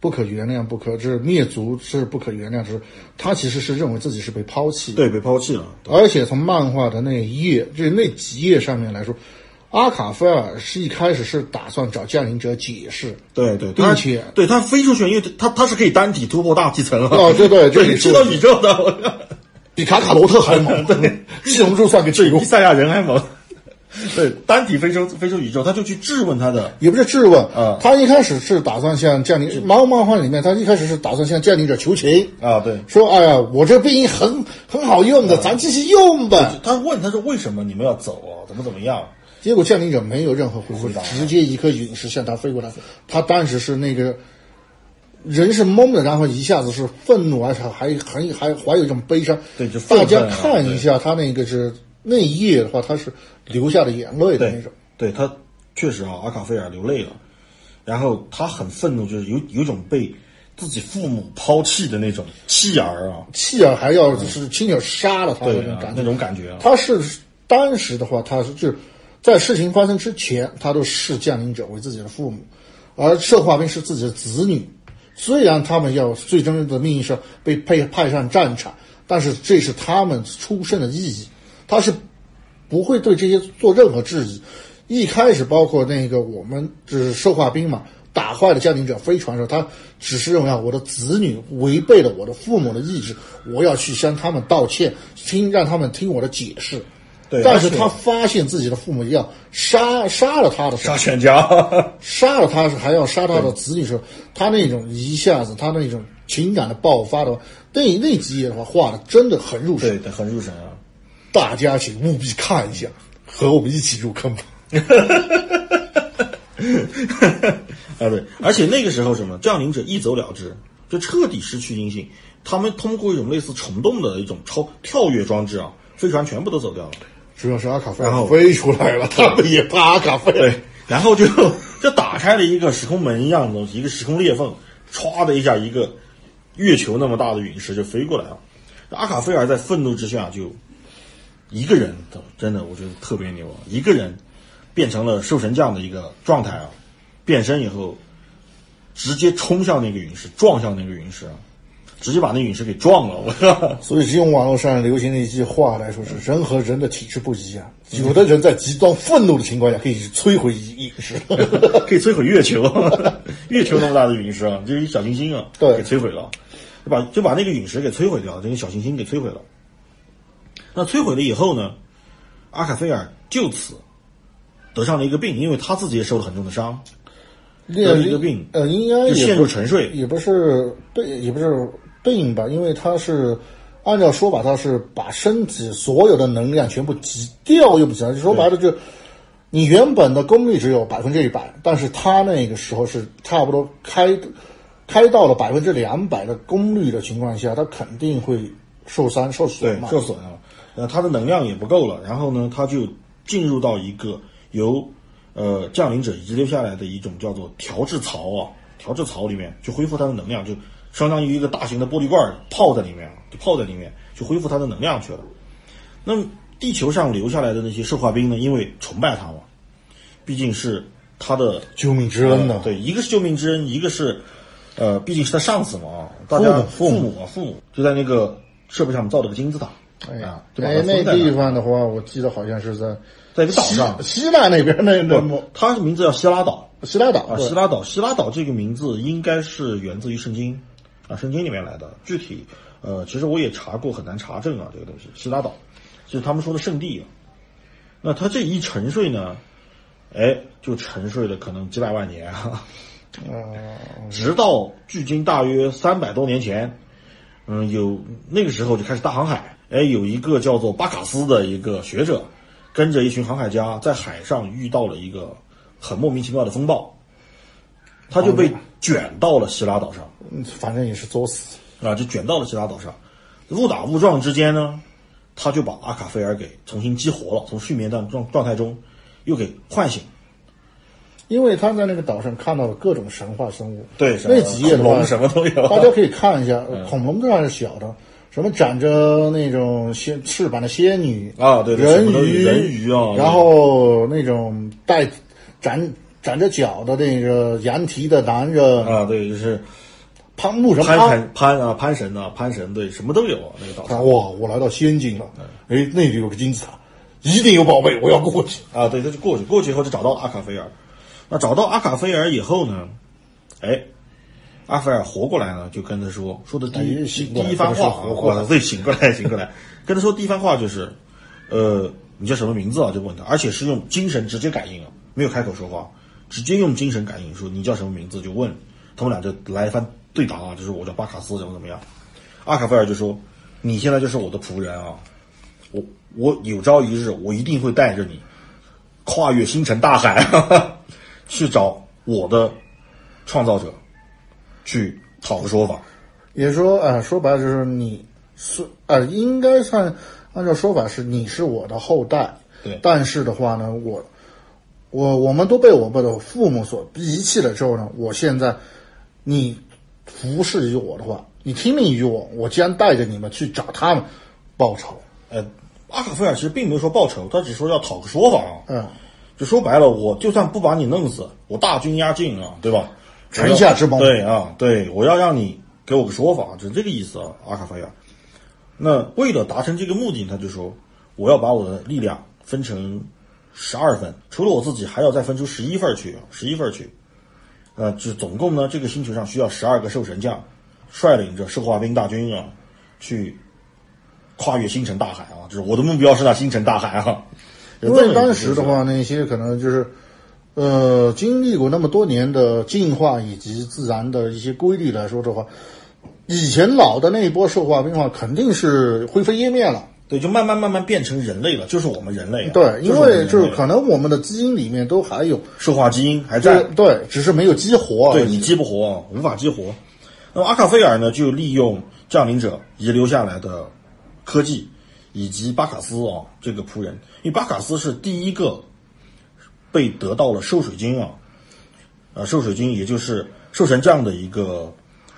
不可原谅、不可这灭族是不可原谅，是他其实是认为自己是被抛弃。对，被抛弃了。而且从漫画的那一页，就是那几页上面来说，阿卡菲尔是一开始是打算找降临者解释，对对，对并且对他飞出去，因为他他是可以单体突破大气层啊。哦对对这对，里去到宇宙的，比卡卡罗特还猛，对，西龙珠算个智勇比，赛亚人还猛。对，单体非洲非洲宇宙，他就去质问他的也不是质问啊他一开始是打算向降临漫漫画里面，他一开始是打算向降临者求情，啊，对，说哎呀，我这兵很很好用的，咱继续用吧。他问他说为什么你们要走啊？怎么怎么样？结果降临者没有任何回复，直接一颗陨石向他飞过来。他当时是那个人是懵的，然后一下子是愤怒，而且还还还怀有一种悲伤。对就愤大家看一下他那个是那一页的话，他是流下的眼泪的那种。对他确实啊，阿卡菲尔流泪了，然后他很愤怒，就是有有一种被自己父母抛弃的那种弃儿啊，弃儿还要是亲手杀了他的那种感觉。那种感觉啊，他是当时的话，他是就是在事情发生之前，他都视降临者为自己的父母，而射化兵是自己的子女。虽然他们要最终的命运是被派派上战场，但是这是他们出生的意义，他是不会对这些做任何质疑。一开始，包括那个我们就是兽化兵嘛，打坏了降临者飞船的时候，他只是认为啊，我的子女违背了我的父母的意志，我要去向他们道歉，听让他们听我的解释。对但是他发现自己的父母要杀杀了他的时候杀，全家，杀了他是还要杀他的子女时候，他那种一下子他那种情感的爆发的话，那那几页的话画的真的很入神，对对，很入神啊。大家请务必看一下，和我们一起入坑吧。啊，对，而且那个时候什么降临者一走了之，就彻底失去音信。他们通过一种类似虫洞的一种超跳跃装置啊，飞船全部都走掉了。主要是阿卡菲然后尔飞出来了，他们也怕阿卡菲尔。对，然后就 就打开了一个时空门一样的东西，一个时空裂缝，歘的一下，一个月球那么大的陨石就飞过来了。阿卡菲尔在愤怒之下就一个人，真的我觉得特别牛啊！一个人变成了兽神将的一个状态啊，变身以后直接冲向那个陨石，撞向那个陨石啊，直接把那陨石给撞了。我靠！所以用网络上流行的一句话来说是：人和人的体质不一样，有的人在极端愤怒的情况下可以摧毁陨石。可以摧毁月球，月球那么大的陨石啊，就是一小行星啊，对给摧毁了，就把就把那个陨石给摧毁掉，这个小行星给摧毁了。那摧毁了以后呢，阿卡菲尔就此得上了一个病，因为他自己也受了很重的伤，得了一个病，呃，应该就陷入沉睡。也不是对，也不是病吧，因为他是按照说法，他是把身体所有的能量全部挤掉，又不起来。说白了就，你原本的功率只有百分之一百，但是他那个时候是差不多开开到了百分之两百的功率的情况下，他肯定会受伤受损嘛。受损了，呃，他的能量也不够了，然后呢，他就进入到一个由呃降临者遗留下来的一种叫做调制槽啊，调制槽里面去恢复他的能量，就相当于一个大型的玻璃罐儿泡在里面，就泡在里面就恢复它的能量去了。那么地球上留下来的那些兽化兵呢，因为崇拜他嘛，毕竟是他的救命之恩呢、对，一个是救命之恩，一个是，呃，毕竟是他上司嘛啊，大家父母父母。啊，父母就在那个设备上面造了个金字塔，哎呀哎，那地，方的话，我记得好像是在在一个岛上，希希腊那边那那不，它的名字叫希拉岛。希腊岛啊，希拉岛，希拉岛这个名字应该是源自于圣经啊，圣经里面来的，具体呃，其实我也查过，很难查证啊，这个东西，希拉岛就是他们说的圣地啊。那它这一沉睡呢，哎，就沉睡了可能几百万年啊。直到距今大约三百多年前，嗯，有那个时候就开始大航海，哎，有一个叫做巴卡斯的一个学者，跟着一群航海家在海上遇到了一个很莫名其妙的风暴，他就被卷到了希拉岛上，嗯反正也是作死。啊，就卷到了其他岛上，误打误撞之间呢，他就把阿卡菲尔给重新激活了，从睡眠状状状态中又给唤醒。因为他在那个岛上看到了各种神话生物，对那几页龙什么都有大家可以看一下，恐龙当然是小的，什么长着那种仙翅膀的仙女啊对对人鱼人鱼啊然后那种带长长着脚的那个羊蹄的男人，啊，对，就是攀木神攀攀。神攀啊攀神啊攀神，对，什么都有啊那个岛上哇，我来到仙境了，哎，那里有个金字塔，一定有宝贝，我要过去。啊，对，他就过去，过去以后就找到阿卡菲尔。那找到阿卡菲尔以后呢，哎，阿菲尔活过来呢，就跟他说说的第一、第一番话说活过来啊，对，醒过来，醒过来，跟他说第一番话就是，呃，你叫什么名字啊？就问他，而且是用精神直接感应啊，没有开口说话，直接用精神感应说你叫什么名字就问，他们俩就来一番对答啊，就是我叫巴卡斯，怎么怎么样。阿卡菲尔就说，你现在就是我的仆人啊，我我有朝一日我一定会带着你跨越星辰大海，去找我的创造者，去讨个说法。也说啊、呃说白了就是你是呃，应该算按照说法是你是我的后代，对但是的话呢，我我我们都被我们的父母所遗弃了之后呢，我现在你服侍于我的话，你听命于我，我将带着你们去找他们报仇。呃，阿卡菲尔其实并没有说报仇，他只说要讨个说法啊。嗯，就说白了，我就算不把你弄死，我大军压境啊，对吧？城下之盟对啊，对，我要让你给我个说法，就是这个意思啊，阿卡菲尔。那为了达成这个目的，他就说我要把我的力量分成十二份，除了我自己，还要再分出十一份去，十一份去。呃，就总共呢，这个星球上需要十二个兽神将，率领着兽化兵大军啊，去跨越星辰大海啊，就是我的目标是那星辰大海啊。因为当时的话，那些可能就是，呃，经历过那么多年的进化以及自然的一些规律来说的话，以前老的那一波兽化兵的话，肯定是灰飞烟灭了。对，就慢慢慢慢变成人类了，就是我们人类啊。对，因为就是可能我们的基因里面都还有，兽化基因还在，对，只是没有激活。对你激不活，无法激活。那么阿卡菲尔呢，就利用降临者遗留下来的科技，以及巴卡斯啊这个仆人，因为巴卡斯是第一个被得到了兽水晶啊，呃，兽水晶也就是兽神将的一个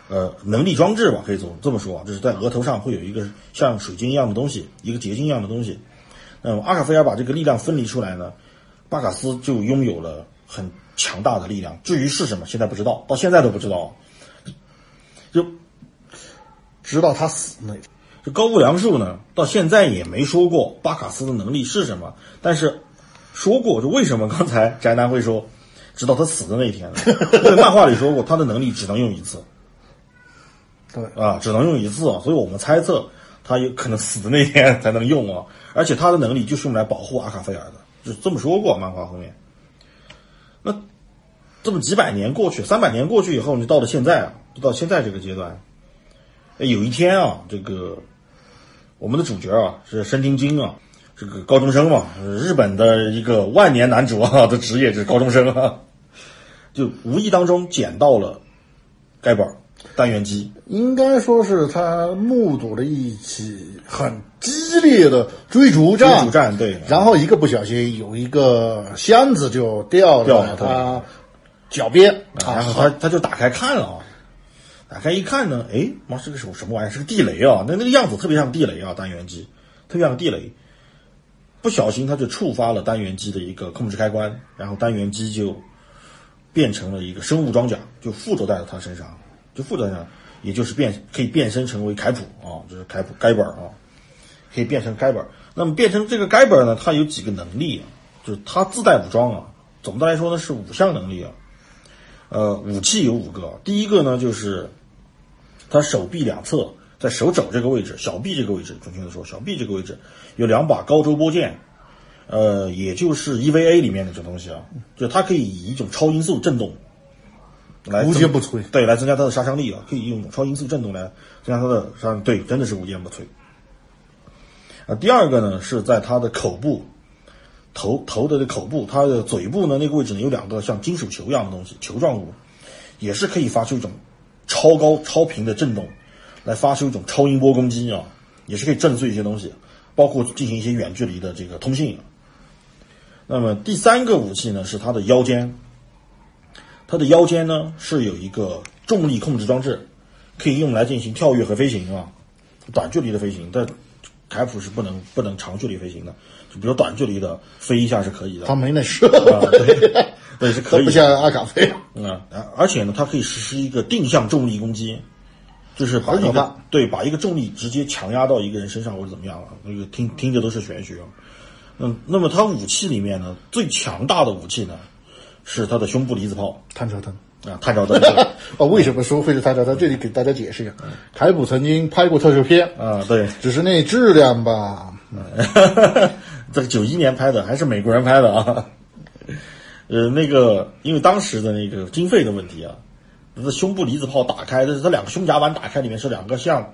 呃能力装置吧，可以这么这么说，就是在额头上会有一个像水晶一样的东西，一个结晶一样的东西。那么阿卡菲尔把这个力量分离出来呢，巴卡斯就拥有了很强大的力量。至于是什么，现在不知道，到现在都不知道。就直到他死那这高不良树呢，到现在也没说过巴卡斯的能力是什么，但是说过，就为什么刚才宅男会说，直到他死的那一天？漫画里说过，他的能力只能用一次对，啊，只能用一次啊，所以我们猜测他有可能死的那天 才能用啊。而且他的能力就是用来保护阿卡菲尔的，就这么说过漫画后面。那这么几百年过去，三百年过去以后，就到了现在啊，就到现在这个阶段。有一天啊，这个我们的主角啊是深町京啊，这个高中生嘛，日本的一个万年男主啊 的职业就是高中生啊，就无意当中捡到了该本单元机，应该说是他目睹了一起很激烈的追逐战，追逐战对。然后一个不小心，有一个箱子就掉了他脚边。然后他他就打开看了啊，打开一看呢，哎，妈是个什么什么玩意儿？是个地雷啊！那那个样子特别像地雷啊，单元机。特别像地雷。不小心他就触发了单元机的一个控制开关，然后单元机就变成了一个生物装甲，就附着在了他身上，就附着在上，也就是变可以变身成为凯普啊，就是凯普该本啊，可以变成该本。那么变成这个该本呢，它有几个能力啊？就是它自带武装啊。总的来说呢，是五项能力啊。呃，武器有五个，第一个呢就是他手臂两侧，在手肘这个位置，小臂这个位置，准确的说，小臂这个位置有两把高周波剑，呃，也就是 EVA 里面的这东西啊，就它可以以一种超音速震动来无坚不摧。对，来增加它的杀伤力啊，可以用超音速震动来增加它的杀伤，对，真的是无坚不摧。啊，第二个呢是在它的口部，头头的这口部，它的嘴部呢那个位置呢有两个像金属球一样的东西，球状物，也是可以发出一种超高超频的震动，来发出一种超音波攻击啊，也是可以震碎一些东西，包括进行一些远距离的这个通信。那么第三个武器呢是它的腰间，它的腰间呢是有一个重力控制装置，可以用来进行跳跃和飞行啊，短距离的飞行，但凯普是不能不能长距离飞行的，就比如短距离的飞一下是可以的，他没那设啊，对对是可以。不像阿卡飞。啊，而而且呢，它可以实施一个定向重力攻击，就是把一个对把一个重力直接强压到一个人身上或者怎么样啊，那个听听着都是玄学啊。嗯，那么它武器里面呢，最强大的武器呢，是他的胸部离子炮。探照灯。啊，探照灯。哦，为什么说会是探照灯？这里给大家解释一下，凯普曾经拍过特摄片，啊，对，只是那质量吧，这个九一年拍的，还是美国人拍的啊。呃，那个因为当时的那个经费的问题啊，这胸部离子炮打开，这是它两个胸甲板打开，里面是两个像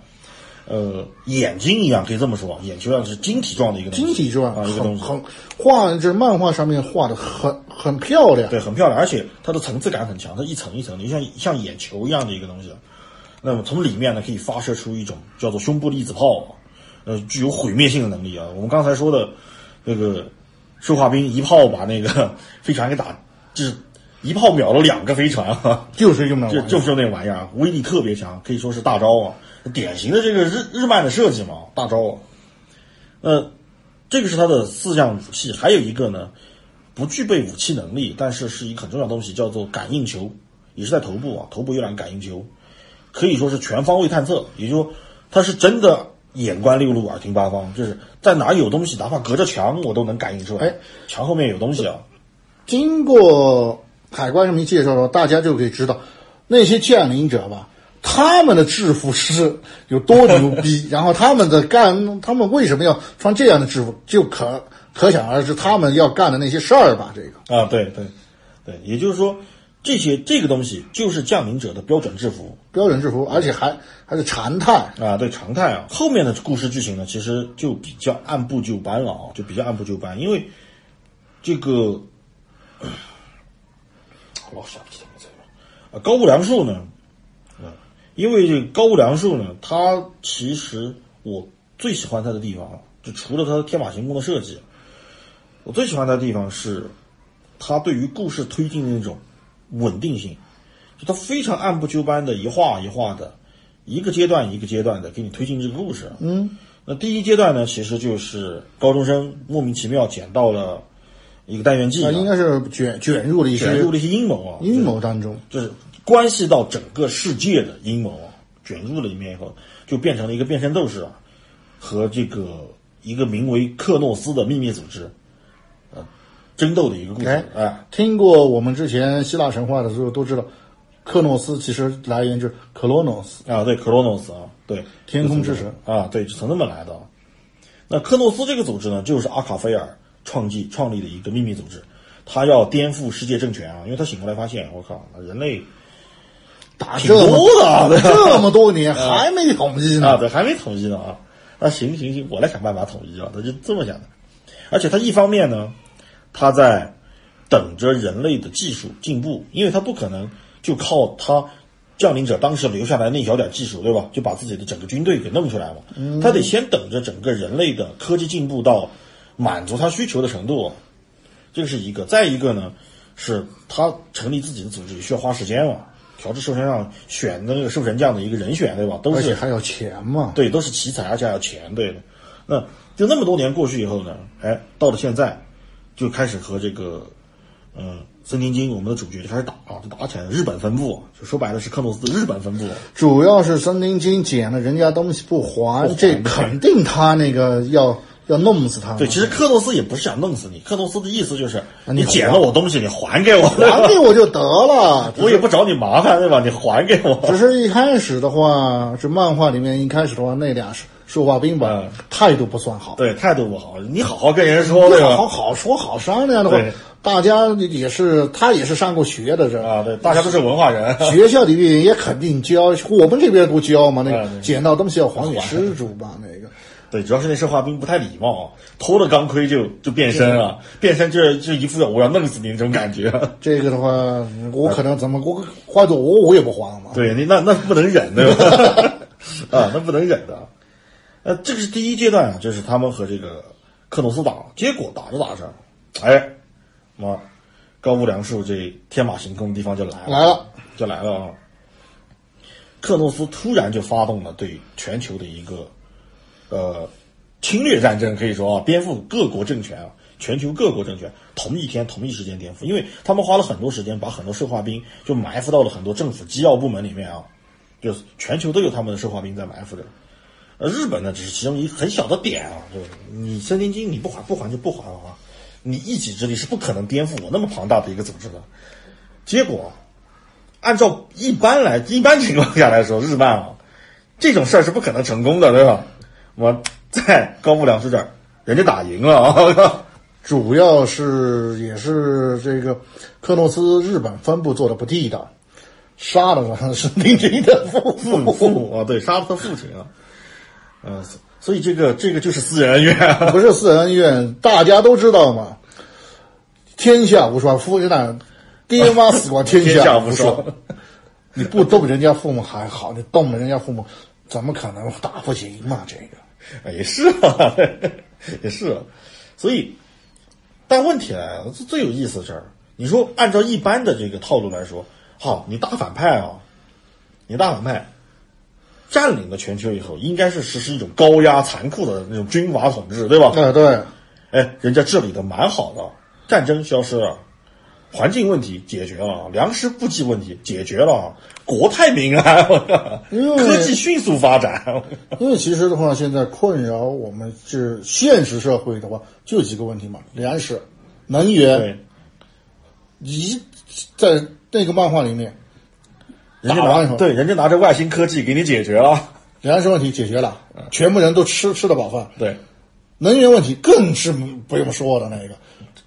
呃眼睛一样，可以这么说，眼球上是晶体状的一个东西晶体状啊，一个东西，很很画，这漫画上面画的很很漂亮。对，很漂亮，而且它的层次感很强，它一层一层的，就像像眼球一样的一个东西。那么从里面呢，可以发射出一种叫做胸部粒子炮，呃，具有毁灭性的能力啊。我们刚才说的那个生化兵一炮把那个 飞船给打，就是一炮秒了两个飞船啊，就是用那玩意儿。就就是那玩意儿啊，威力特别强，可以说是大招啊，典型的这个日日漫的设计嘛，大招啊。呃，这个是它的四项武器，还有一个呢，不具备武器能力，但是是一个很重要的东西，叫做感应球，也是在头部啊，头部有两个感应球，可以说是全方位探测，也就是说它是真的眼观六路，耳听八方，就是在哪有东西，哪怕隔着墙我都能感应出来，哎墙后面有东西啊，经过海关上面介绍的话，大家就可以知道那些降临者吧，他们的制服是有多牛逼，然后他们的干，他们为什么要穿这样的制服，就可可想而知他们要干的那些事儿吧。这个啊，对对对，也就是说，这些这个东西就是降临者的标准制服标准制服，而且还还是常态。啊，对常态啊。后面的故事剧情呢，其实就比较按部就班了啊，就比较按部就班，因为这个我老想不起来名字了。啊，高屋良树呢，啊，因为这个高屋良树呢，它其实我最喜欢它的地方啊，就除了它的天马行空的设计，我最喜欢它的地方是它对于故事推进的那种稳定性，就它非常按部就班的一画一画的，一个阶段一个阶段的给你推进这个故事。嗯，那第一阶段呢，其实就是高中生莫名其妙捡到了一个单元剂、那啊，应该是卷卷入了一些卷入了一些阴谋啊，阴谋当中。就是关系到整个世界的阴谋啊，卷入了里面以后，就变成了一个变身斗士啊，和这个一个名为克诺斯的秘密组织，呃，争斗的一个故事。哎哎，听过我们之前希腊神话的时候都知道，克诺斯其实来源就是克罗诺斯，啊，对，克罗诺斯啊，对，天空之神啊，对，就从那么来的。那克诺斯这个组织呢，就是阿卡菲尔创纪创立的一个秘密组织，他要颠覆世界政权啊，因为他醒过来发现，我靠，人类打这么多的 这么多年还没统一呢啊，呢。对，还没统一呢啊。那行行行，我来想办法统一啊，他就这么想的。而且他一方面呢，他在等着人类的技术进步，因为他不可能就靠他降临者当时留下来那小点技术，对吧？就把自己的整个军队给弄出来嘛。他得先等着整个人类的科技进步到满足他需求的程度，这个是一个。再一个呢，是他成立自己的组织也需要花时间嘛。调制兽神让选的那个兽神将的一个人选，对吧？都是而且还要钱嘛，对，都是奇才，而且还要钱，对的。那就那么多年过去以后呢，哎，到了现在，就开始和这个，嗯、森田金我们的主角就开始打啊，就打起来了。日本分部，就说白了是克诺斯的日本分部。主要是森林金捡了人家东西不还，还这肯定他那个要要弄死他。对，其实克诺斯也不是想弄死你，克诺斯的意思就是你你捡了我东西，你还给我，还给我就得了。我也不找你麻烦，对吧？你还给我。只是一开始的话，这漫画里面一开始的话，那俩是说话兵吧嗯，态度不算好。对，态度不好，你好好跟人说，对好吧？好说好商量的话，大家也是他也是上过学的人啊，对，大家都是文化人。学校里面也肯定教，我们这边不教嘛，那捡到东西要还给失主吧，那个。对，主要是那生化兵不太礼貌，偷了钢盔就就变身了，变身就就一副我要弄死你那种感觉。这个的话，我可能怎么我换做我我也不慌嘛。对你那那不能忍对吧？啊，那不能忍的。呃，这个是第一阶段啊，就是他们和这个克诺斯打，结果打着打着，哎，妈，高屋梁树这天马行空的地方就来了，来了，就来了啊！克诺斯突然就发动了对全球的一个呃侵略战争，可以说啊，颠覆各国政权啊，全球各国政权同一天同一时间颠覆，因为他们花了很多时间把很多生化兵就埋伏到了很多政府机要部门里面啊，就是全球都有他们的生化兵在埋伏着。呃，日本呢只是其中一很小的点啊，就是你森田金你不还不还就不还了啊，你一己之力是不可能颠覆我那么庞大的一个组织的。结果，按照一般来一般情况下来说，日漫啊这种事儿是不可能成功的，对吧？我在高木良树这儿，人家打赢了啊，主要是也是这个克诺斯日本分部做的不地道，杀了是林金的父 父母父母啊，对，杀了他父亲啊，嗯、所以这个这个就是私人恩怨啊，不是私人恩怨，大家都知道嘛。天下无双，父亲爹妈死光，天 天下无无双。你不动人家父母还好，你动了人家父母，怎么可能打不赢嘛？这个也是啊，也是啊，所以，但问题来了，最最有意思的事儿，你说按照一般的这个套路来说，好，你大反派啊，你大反派占领了全球以后，应该是实施一种高压残酷的那种军阀统治，对吧？哎对，哎，人家治理的蛮好的，战争消失了，环境问题解决了，粮食补给问题解决了，国泰民安，科技迅速发展。因为其实的话，现在困扰我们是现实社会的话，就几个问题嘛：粮食、能源。对，一在那个漫画里面，人家拿对，人家拿着外星科技给你解决了。粮食问题解决了，全部人都吃吃得饱饭。对，能源问题更是不用说的那个。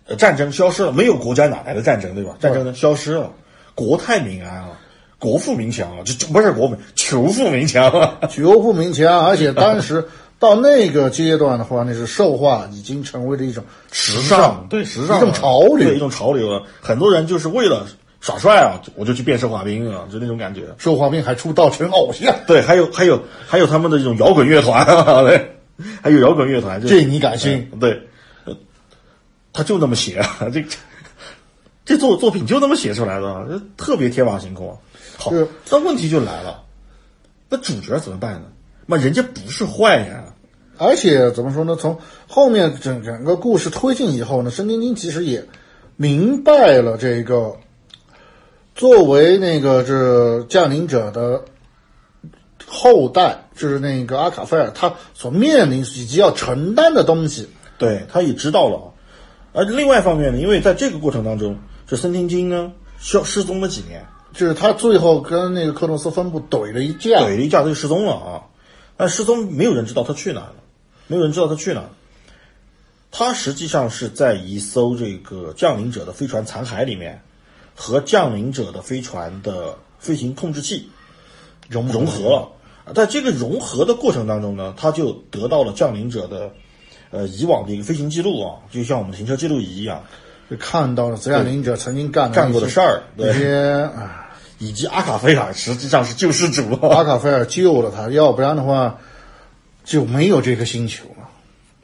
呃战争消失了，没有国家哪来的战争，对吧？战争呢消失了，国泰民安啊，国富民强啊，这这不是国富，求富民强啊。求富民强，而且当时 到那个阶段的话，那是兽化已经成为了一种时尚，对时尚啊一种潮流。一种潮流啊。很多人就是为了耍帅啊，我就去变兽化兵啊，就那种感觉。兽化兵还出道成偶像，对，还有还有还有他们的这种摇滚乐团啊，对，还有摇滚乐团，这你敢信？嗯对，呃他就那么写 啊，这这作作品就那么写出来的特别天马行空啊。好是，那问题就来了，那主角怎么办呢？那人家不是坏人啊，而且怎么说呢？从后面整整个故事推进以后呢，申丁丁其实也明白了这个作为那个这降临者的后代，就是那个阿卡菲尔，他所面临以及要承担的东西。对，他也知道了啊。而另外一方面呢，因为在这个过程当中，这森田金呢消失踪了几年，就是他最后跟那个克诺斯分部怼了一架，怼了一架他就失踪了啊！但失踪没有人知道他去哪儿了，没有人知道他去哪儿。他实际上是在一艘这个降临者的飞船残骸里面，和降临者的飞船的飞行控制器融融合了。在这个融合的过程当中呢，他就得到了降临者的呃以往的一个飞行记录啊，就像我们的行车记录仪一样，就看到了降临者曾经干干过的事儿，那些啊，以及阿卡菲尔实际上是救世主，阿卡菲尔救了他，要不然的话就没有这个星球了。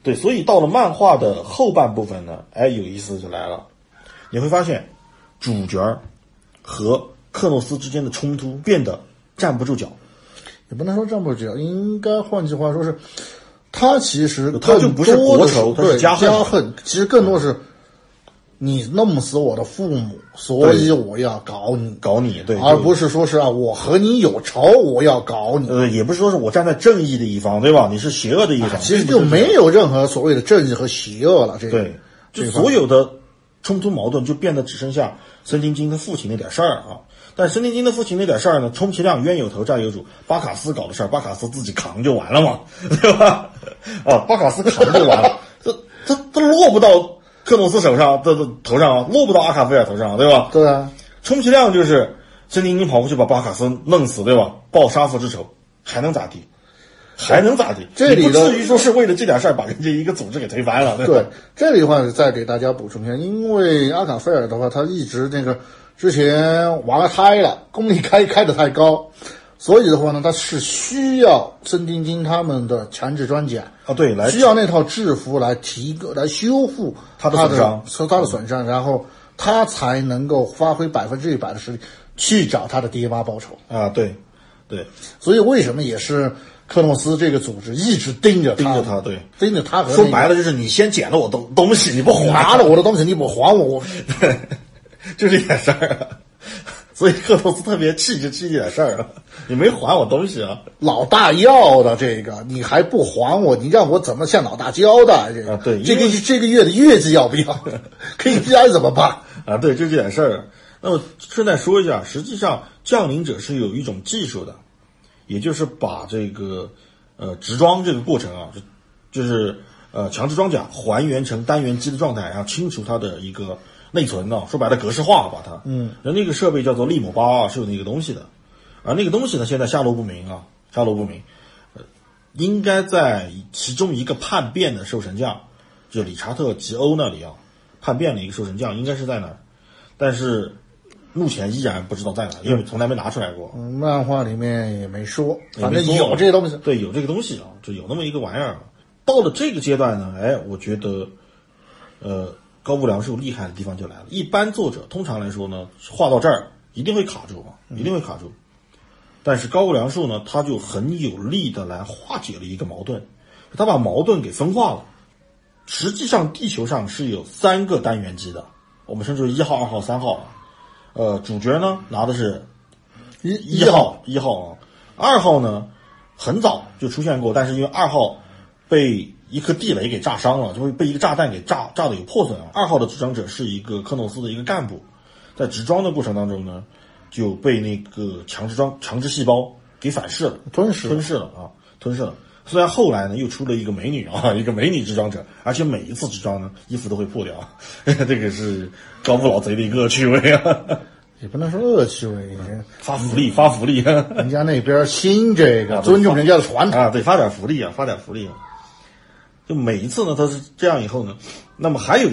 对，所以到了漫画的后半部分呢，哎，有意思就来了，你会发现主角和克诺斯之间的冲突变得站不住脚。也不能说站不住脚，应该换句话说是，他其实他就不是国仇，他是加恨。其实更多是你弄死我的父母，所以我要搞你，搞你，对，而不是说是啊，我和你有仇，我要搞你。呃，也不是说是我站在正义的一方，对吧？你是邪恶的一方，其实就没有任何所谓的正义和邪恶了。这个，对，就所有的冲突矛盾就变得只剩下孙晶晶他父亲那点事儿啊。但森丁金的父亲那点事儿呢，充其量冤有头债有主，巴卡斯搞的事儿，巴卡斯自己扛就完了嘛，对吧？啊，巴卡斯扛就完了，这这这落不到克诺斯手上，这这头上啊，落不到阿卡菲尔头上，对吧？对啊，充其量就是森丁金跑过去把巴卡斯弄死，对吧？报杀父之仇，还能咋地？还能咋地？这里不至于说是为了这点事儿把人家一个组织给推翻了，对对，这里的话再给大家补充一下，因为阿卡菲尔的话，他一直那个。之前玩嗨了，功力开开的太高，所以的话呢，他是需要森丁金他们的强制装甲啊，对，来需要那套制服来提个来修复他的损伤，受他的损伤，然后他才能够发挥百分之一百的实力去找他的爹妈报仇。啊，对，对，所以为什么也是克诺斯这个组织一直盯着盯着他，对，盯着他，说白了就是你先捡了我东东西，你不还拿了我的东西，你不还我，我。就这点事儿，所以克罗斯特别气，就气这点事儿啊！你没还我东西啊，老大要的这个你还不还我，你让我怎么向老大交代？这个对，这个这个月的月绩要不要？可以该怎么办啊？对，就这点事儿。那么顺带说一下，实际上降临者是有一种技术的，也就是把这个呃直装这个过程啊，就就是呃强制装甲还原成单元机的状态，然后清除它的一个。内存呢？说白了，格式化把它。嗯，那那个设备叫做利姆八，是有那个东西的，而那个东西呢，现在下落不明啊，下落不明。呃，应该在其中一个叛变的兽神将，就理查特吉欧那里啊，叛变的一个兽神将，应该是在那儿，但是目前依然不知道在哪，因为从来没拿出来过。嗯，漫画里面也没说，反正有这个东西。对，有这个东西啊，就有那么一个玩意儿。到了这个阶段呢，哎，我觉得，呃。高布良树厉害的地方就来了。一般作者通常来说呢，画到这儿一定会卡住啊，一定会卡住。但是高布良树呢，他就很有力的来化解了一个矛盾，他把矛盾给分化了。实际上，地球上是有三个单元机的，我们称之为一号、二号、三号。呃，主角呢拿的是一一号一号啊，二号呢很早就出现过，但是因为二号被。一颗地雷给炸伤了，就会被一个炸弹给炸炸的有破损啊。二号的执掌者是一个克诺斯的一个干部，在执装的过程当中呢，就被那个强制装强制细胞给反噬了，吞噬吞噬了啊，吞噬了。虽然后来呢又出了一个美女啊，一个美女执掌者，而且每一次执装呢衣服都会破掉，这个是高富老贼的一个恶趣味啊，也不能说恶趣味，发福利发福利，人家那边新这个尊重人家的传统啊，对，发点福利啊，发点福利。就每一次呢，他是这样以后呢，那么还有，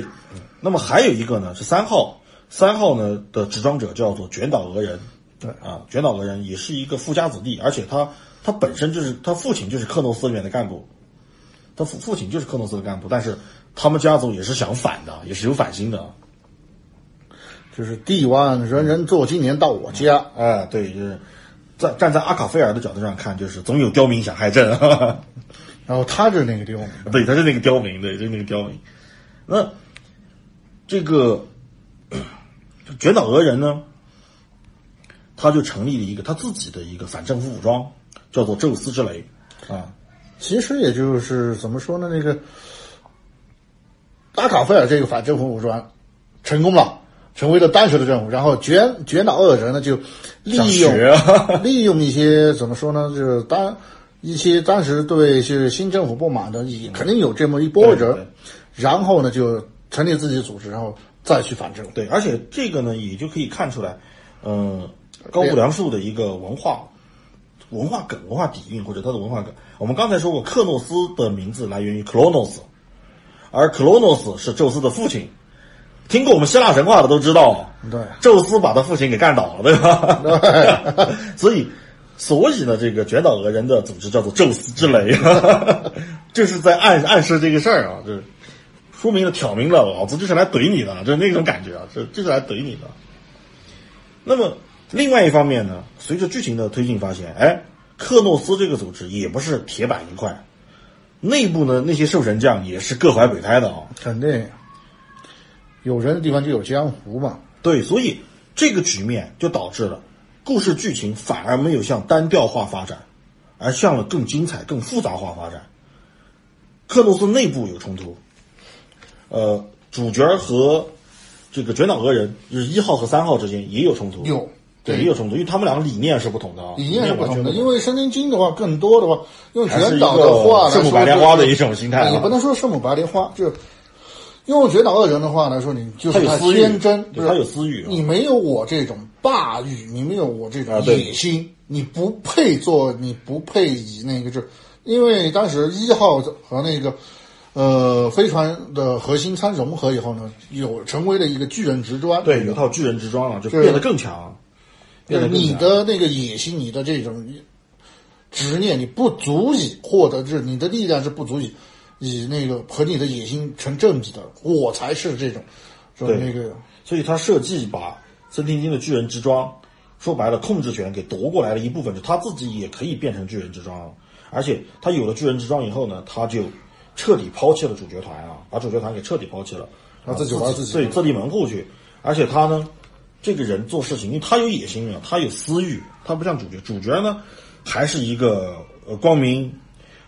那么还有一个呢是三号，三号呢的执装者叫做卷岛俄人，对。啊，卷岛俄人也是一个富家子弟，而且他他本身就是他父亲就是克诺斯里面的干部，他父父亲就是克诺斯的干部，但是他们家族也是想反的，也是有反心的，就是帝王人人做，今年到我家，哎，对，就是站站在阿卡菲尔的角度上看，就是总有刁民想害朕。然后他是那个刁民，对，他是那个刁民，对，就是那个刁民。那这个卷岛俄人呢，他就成立了一个他自己的一个反政府武装，叫做宙斯之雷啊。其实也就是怎么说呢，那个达卡菲尔这个反政府武装成功了，成为了单纯的政府，然后卷卷岛恶人呢就利用利用一些怎么说呢，就是当一些当时对是新政府不满的，也肯定有这么一波对对人，然后呢就成立自己的组织，然后再去反正。对，而且这个呢，也就可以看出来，嗯、高古良树的一个文化、文化梗、文化底蕴或者他的文化梗。我们刚才说过，克诺斯的名字来源于克罗诺斯而克罗诺斯是宙斯的父亲。听过我们希腊神话的都知道，对宙斯把他父亲给干倒了，对吧？对，所以，所以呢，这个卷岛俄人的组织叫做宙斯之雷，这是在暗暗示这个事儿啊，这说明了挑明了，老子就是来怼你的，就是那种感觉啊，这就是来怼你的。那么，另外一方面呢，随着剧情的推进，发现，哎，克诺斯这个组织也不是铁板一块，内部呢那些兽神将也是各怀鬼胎的啊、肯定有人的地方就有江湖嘛。对，所以这个局面就导致了故事剧情反而没有向单调化发展，而向了更精彩、更复杂化发展。克诺斯内部有冲突，呃，主角和这个卷岛俄人，就是一号和三号之间也有冲突，有对也有冲突，因为他们两个理念是不同的啊，理念是不同的，因为《圣经经》的话，更多的话用卷岛的话圣母白莲花的一种，心态啊，也不能说圣母白莲花，就是用卷岛恶人的话来说，你就是天真，不是他有私欲啊。你没有我这种霸欲，你没有我这种野心，你不配做，你不配以那个就，因为当时一号和那个。呃，飞船的核心舱融合以后呢，有成为了一个巨人直专，对，有套巨人之装了，就就是变得更强，变得更你的那个野心，你的这种执念，你不足以获得，就是你的力量是不足以以那个和你的野心成正比的。我才是这种，说对那个所以他设计把森田金的巨人之装，说白了控制权给夺过来了一部分，就他自己也可以变成巨人之装了。而且他有了巨人之装以后呢，他就彻底抛弃了主角团啊，把主角团给彻底抛弃了，他自己玩自己对，自立门户去。而且他呢，这个人做事情，因为他有野心啊，他有私欲，他不像主角，主角呢还是一个呃光明。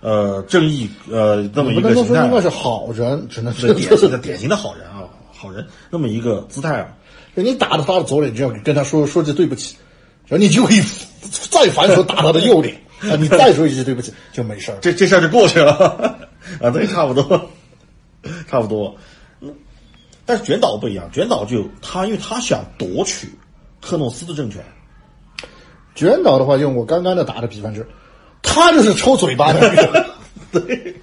呃，正义，呃，那么一个形态应该是好人，只能是典型的典型的好人啊，好人。那么一个姿态啊，你打了他的左脸，你就要跟他说说句对不起，然后你就可以再反手打他的右脸。啊，你再说一句对不起就没事儿。这这事儿就过去了。啊，对，差不多，差不多。嗯但是卷岛不一样，卷岛就他，因为他想夺取克诺斯的政权，卷岛的话，用我刚刚的打的比方就是，他就是抽嘴巴的那个。对，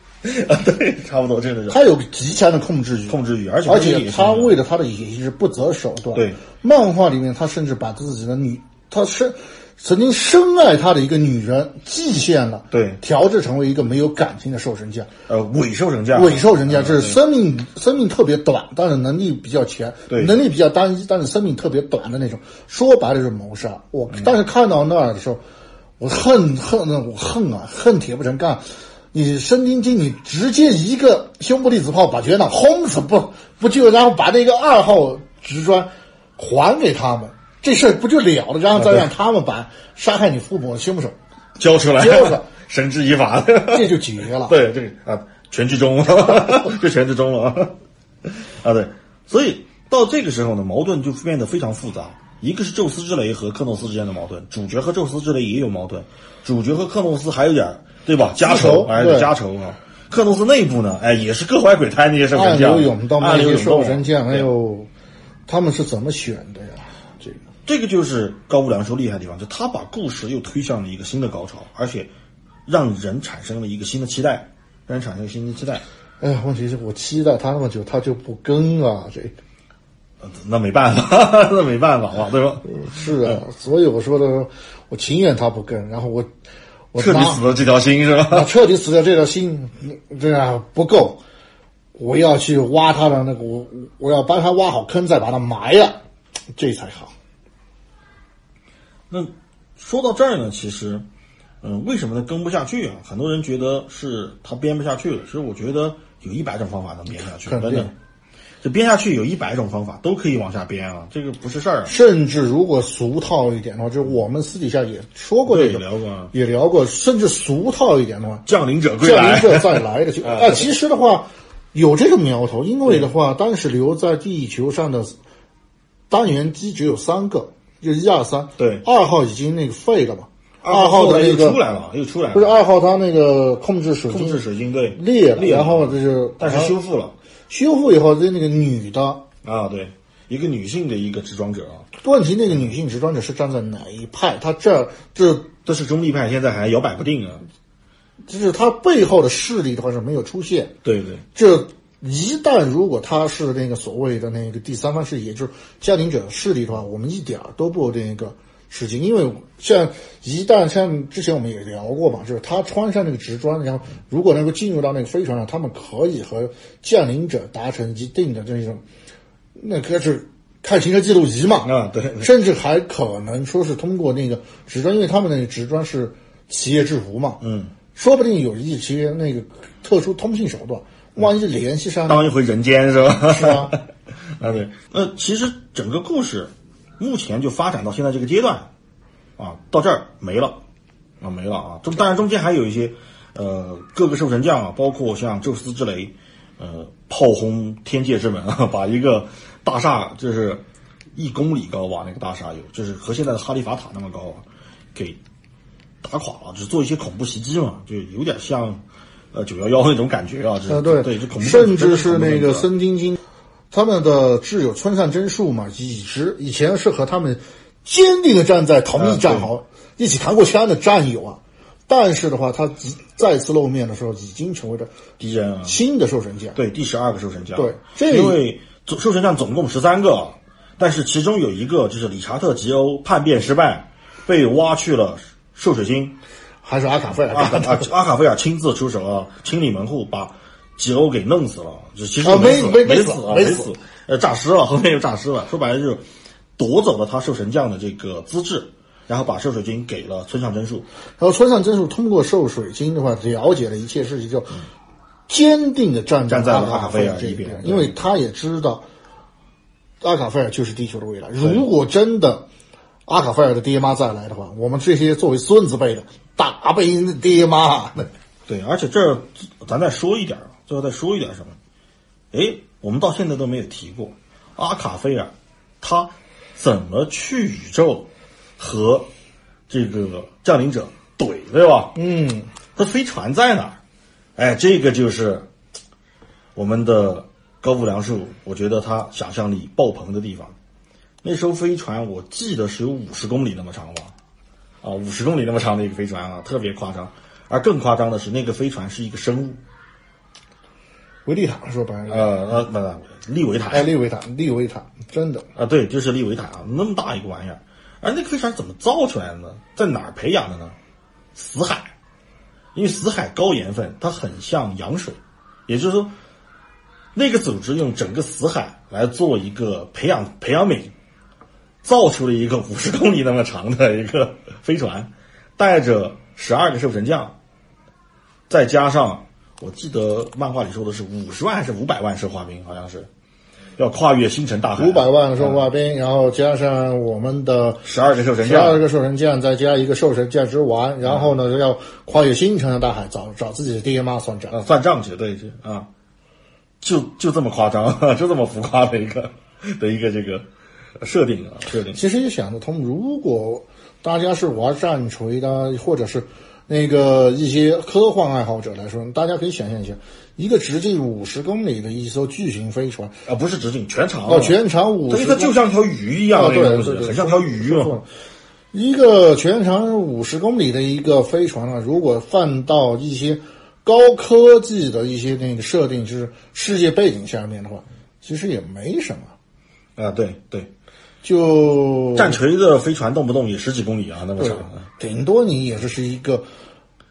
啊，对，差不多，这个是他有极强的控制欲，控制欲，而且而且他为了了他的野心是不择手段。对，漫画里面他甚至把自己的女，他深曾经深爱他的一个女人祭献了，对调制成为一个没有感情的兽神将。呃伪兽人将，伪兽人将，这是嗯生命生命特别短，但是能力比较强，对能力比较单一，但是生命特别短的那种。说白了就是谋杀。我但是看到那儿的时候，我恨恨我恨啊，恨铁不成钢。你生丁金，你直接一个胸部粒子炮把全岛轰死不不就，然后把那个二号直砖还给他们，这事儿不就了了？然后再让他们把杀害你父母的凶手，交出来，交出来绳之以法，这就解决了。对，这个啊，全剧终了，就全剧终了啊！啊，对，所以到这个时候呢，矛盾就变得非常复杂。一个是宙斯之雷和克诺斯之间的矛盾，主角和宙斯之雷也有矛盾，主角和克诺斯还有点儿对吧？家仇哎，对家仇啊。克诺斯内部呢，哎，也是各怀鬼胎那些兽暗神将，流涌动，暗流涌动兽神将，还有他们是怎么选的呀？这个这个就是高屋良说厉害的地方，就他把故事又推向了一个新的高潮，而且让人产生了一个新的期待，让人产生了新的期待。哎呀，问题是我期待他那么久，他就不更啊，这那没办法，那没办法嘛，对吧？是啊，所以我说的，我情愿他不跟，然后我我彻底死了这条心是啊吧？彻底死掉这条心，这样不够，我要去挖他的那个，我我要帮他挖好坑，再把他埋了，这才好。那说到这儿呢，其实，嗯、为什么他跟不下去啊？很多人觉得是他编不下去了，其实我觉得有一百种方法能编下去，肯定真的。这编下去有一百种方法都可以往下编啊，这个不是事儿啊。甚至如果俗套一点的话，就是我们私底下也说过这对，个，聊过啊也聊过，甚至俗套一点的话，降临者归降临，者再来的就啊 啊，其实的话有这个苗头，因为的话，当时留在地球上的单元机只有三个，就是一二三。对二号已经那个废了嘛。二号的又那个出来了，又出来了，不是二号，它那个控制水晶控制水晶对裂了然后就是但是修复了修复以后，这那个女的啊，对，一个女性的一个执装者啊，问题，那个女性执装者是站在哪一派？她这这这是中立派，现在还摇摆不定啊。就是她背后的势力的话是没有出现。对对，这一旦如果他是那个所谓的那个第三方势力，也就是家庭者势力的话，我们一点儿都不那个吃惊，因为像一旦像之前我们也聊过嘛，就是他穿上那个直装，然后如果能够进入到那个飞船上，他们可以和降临者达成一定的这种，那可是看行车记录仪嘛，啊对甚至还可能说是通过那个直装，因为他们那个直装是企业制服嘛，嗯，说不定有一些那个特殊通信手段，万一联系上当一回人间是吧？是吧？啊，对，那其实整个故事目前就发展到现在这个阶段，啊，到这儿没了，啊，没了啊。中当然中间还有一些，呃，各个兽神将啊，包括像宙斯之雷，呃，炮轰天界之门啊，把一个大厦就是一公里高吧，那个大厦有，就是和现在的哈利法塔那么高啊，给打垮了，就是做一些恐怖袭击嘛，就有点像呃九幺幺那种感觉啊，这啊，对对，就恐怖，甚至是那个真的恐怖分子森丁金，他们的挚友村上真树嘛，一直以前是和他们坚定的站在同一战壕，一起扛过枪的战友啊。但是的话，他再次露面的时候，已经成为了敌人啊，新的兽神将。对，第十二个兽神将。对这因为总兽神将总共十三个，但是其中有一个就是理查特吉欧叛变失败，被挖去了兽水星。还是阿卡费尔啊，阿卡费尔亲自出手啊，清理门户，把吉欧给弄死了。就其实啊没死，没没死没死呃，诈尸了，后面又诈尸了。说白了就是夺走了他兽神将的这个资质，然后把兽水晶给了村上真树。然后村上真树通过兽水晶的话，了解了一切事情，就坚定的站站在了阿阿卡菲尔这一边因为他也知道阿卡菲尔就是地球的未来。如果真的阿卡菲尔的爹妈再来的话，我们这些作为孙子辈的打被人的爹妈。对，而且这儿咱再说一点儿，最后再说一点什么？诶，我们到现在都没有提过阿卡菲尔，他怎么去宇宙和这个降临者怼，对吧？嗯，他飞船在哪儿？哎，这个就是我们的高富良树，我觉得他想象力爆棚的地方。那艘飞船我记得是有五十公里那么长吧？啊，五十公里那么长的一个飞船啊，特别夸张。而更夸张的是，那个飞船是一个生物，维利塔说白了，呃呃，不不，利维塔，哎，利维塔，利维塔，真的，啊，对，就是利维塔。啊，那么大一个玩意儿，而那个飞船怎么造出来的呢？在哪儿培养的呢？死海，因为死海高盐分，它很像羊水，也就是说，那个组织用整个死海来做一个培养培养皿，造出了一个五十公里那么长的一个飞船，带着十二个兽神将，再加上我记得漫画里说的是五十万还是五百万兽化兵，好像是要跨越星辰大海，五百万兽化兵，然后加上我们的十二个兽神十二将，个兽神将，再加一个兽神将之丸，然后呢，要跨越星辰的大海，找找自己的爹妈算账。啊，算账去，对，去啊，就就这么夸张，就这么浮夸的一个的一个这个设定啊，设定。其实也想得通，如果大家是玩战锤的，或者是那个一些科幻爱好者来说，大家可以想象一下，一个直径五十公里的一艘巨型飞船，啊，不是直径，全长哦，全长五十，它就像条鱼一样对对对，很像条鱼嘛。说错。了一个全长五十公里的一个飞船啊，如果放到一些高科技的一些那个设定，就是世界背景下面的话，其实也没什么。啊，对对，就战锤的飞船动不动也十几公里啊，那么长。，顶多你也就是一个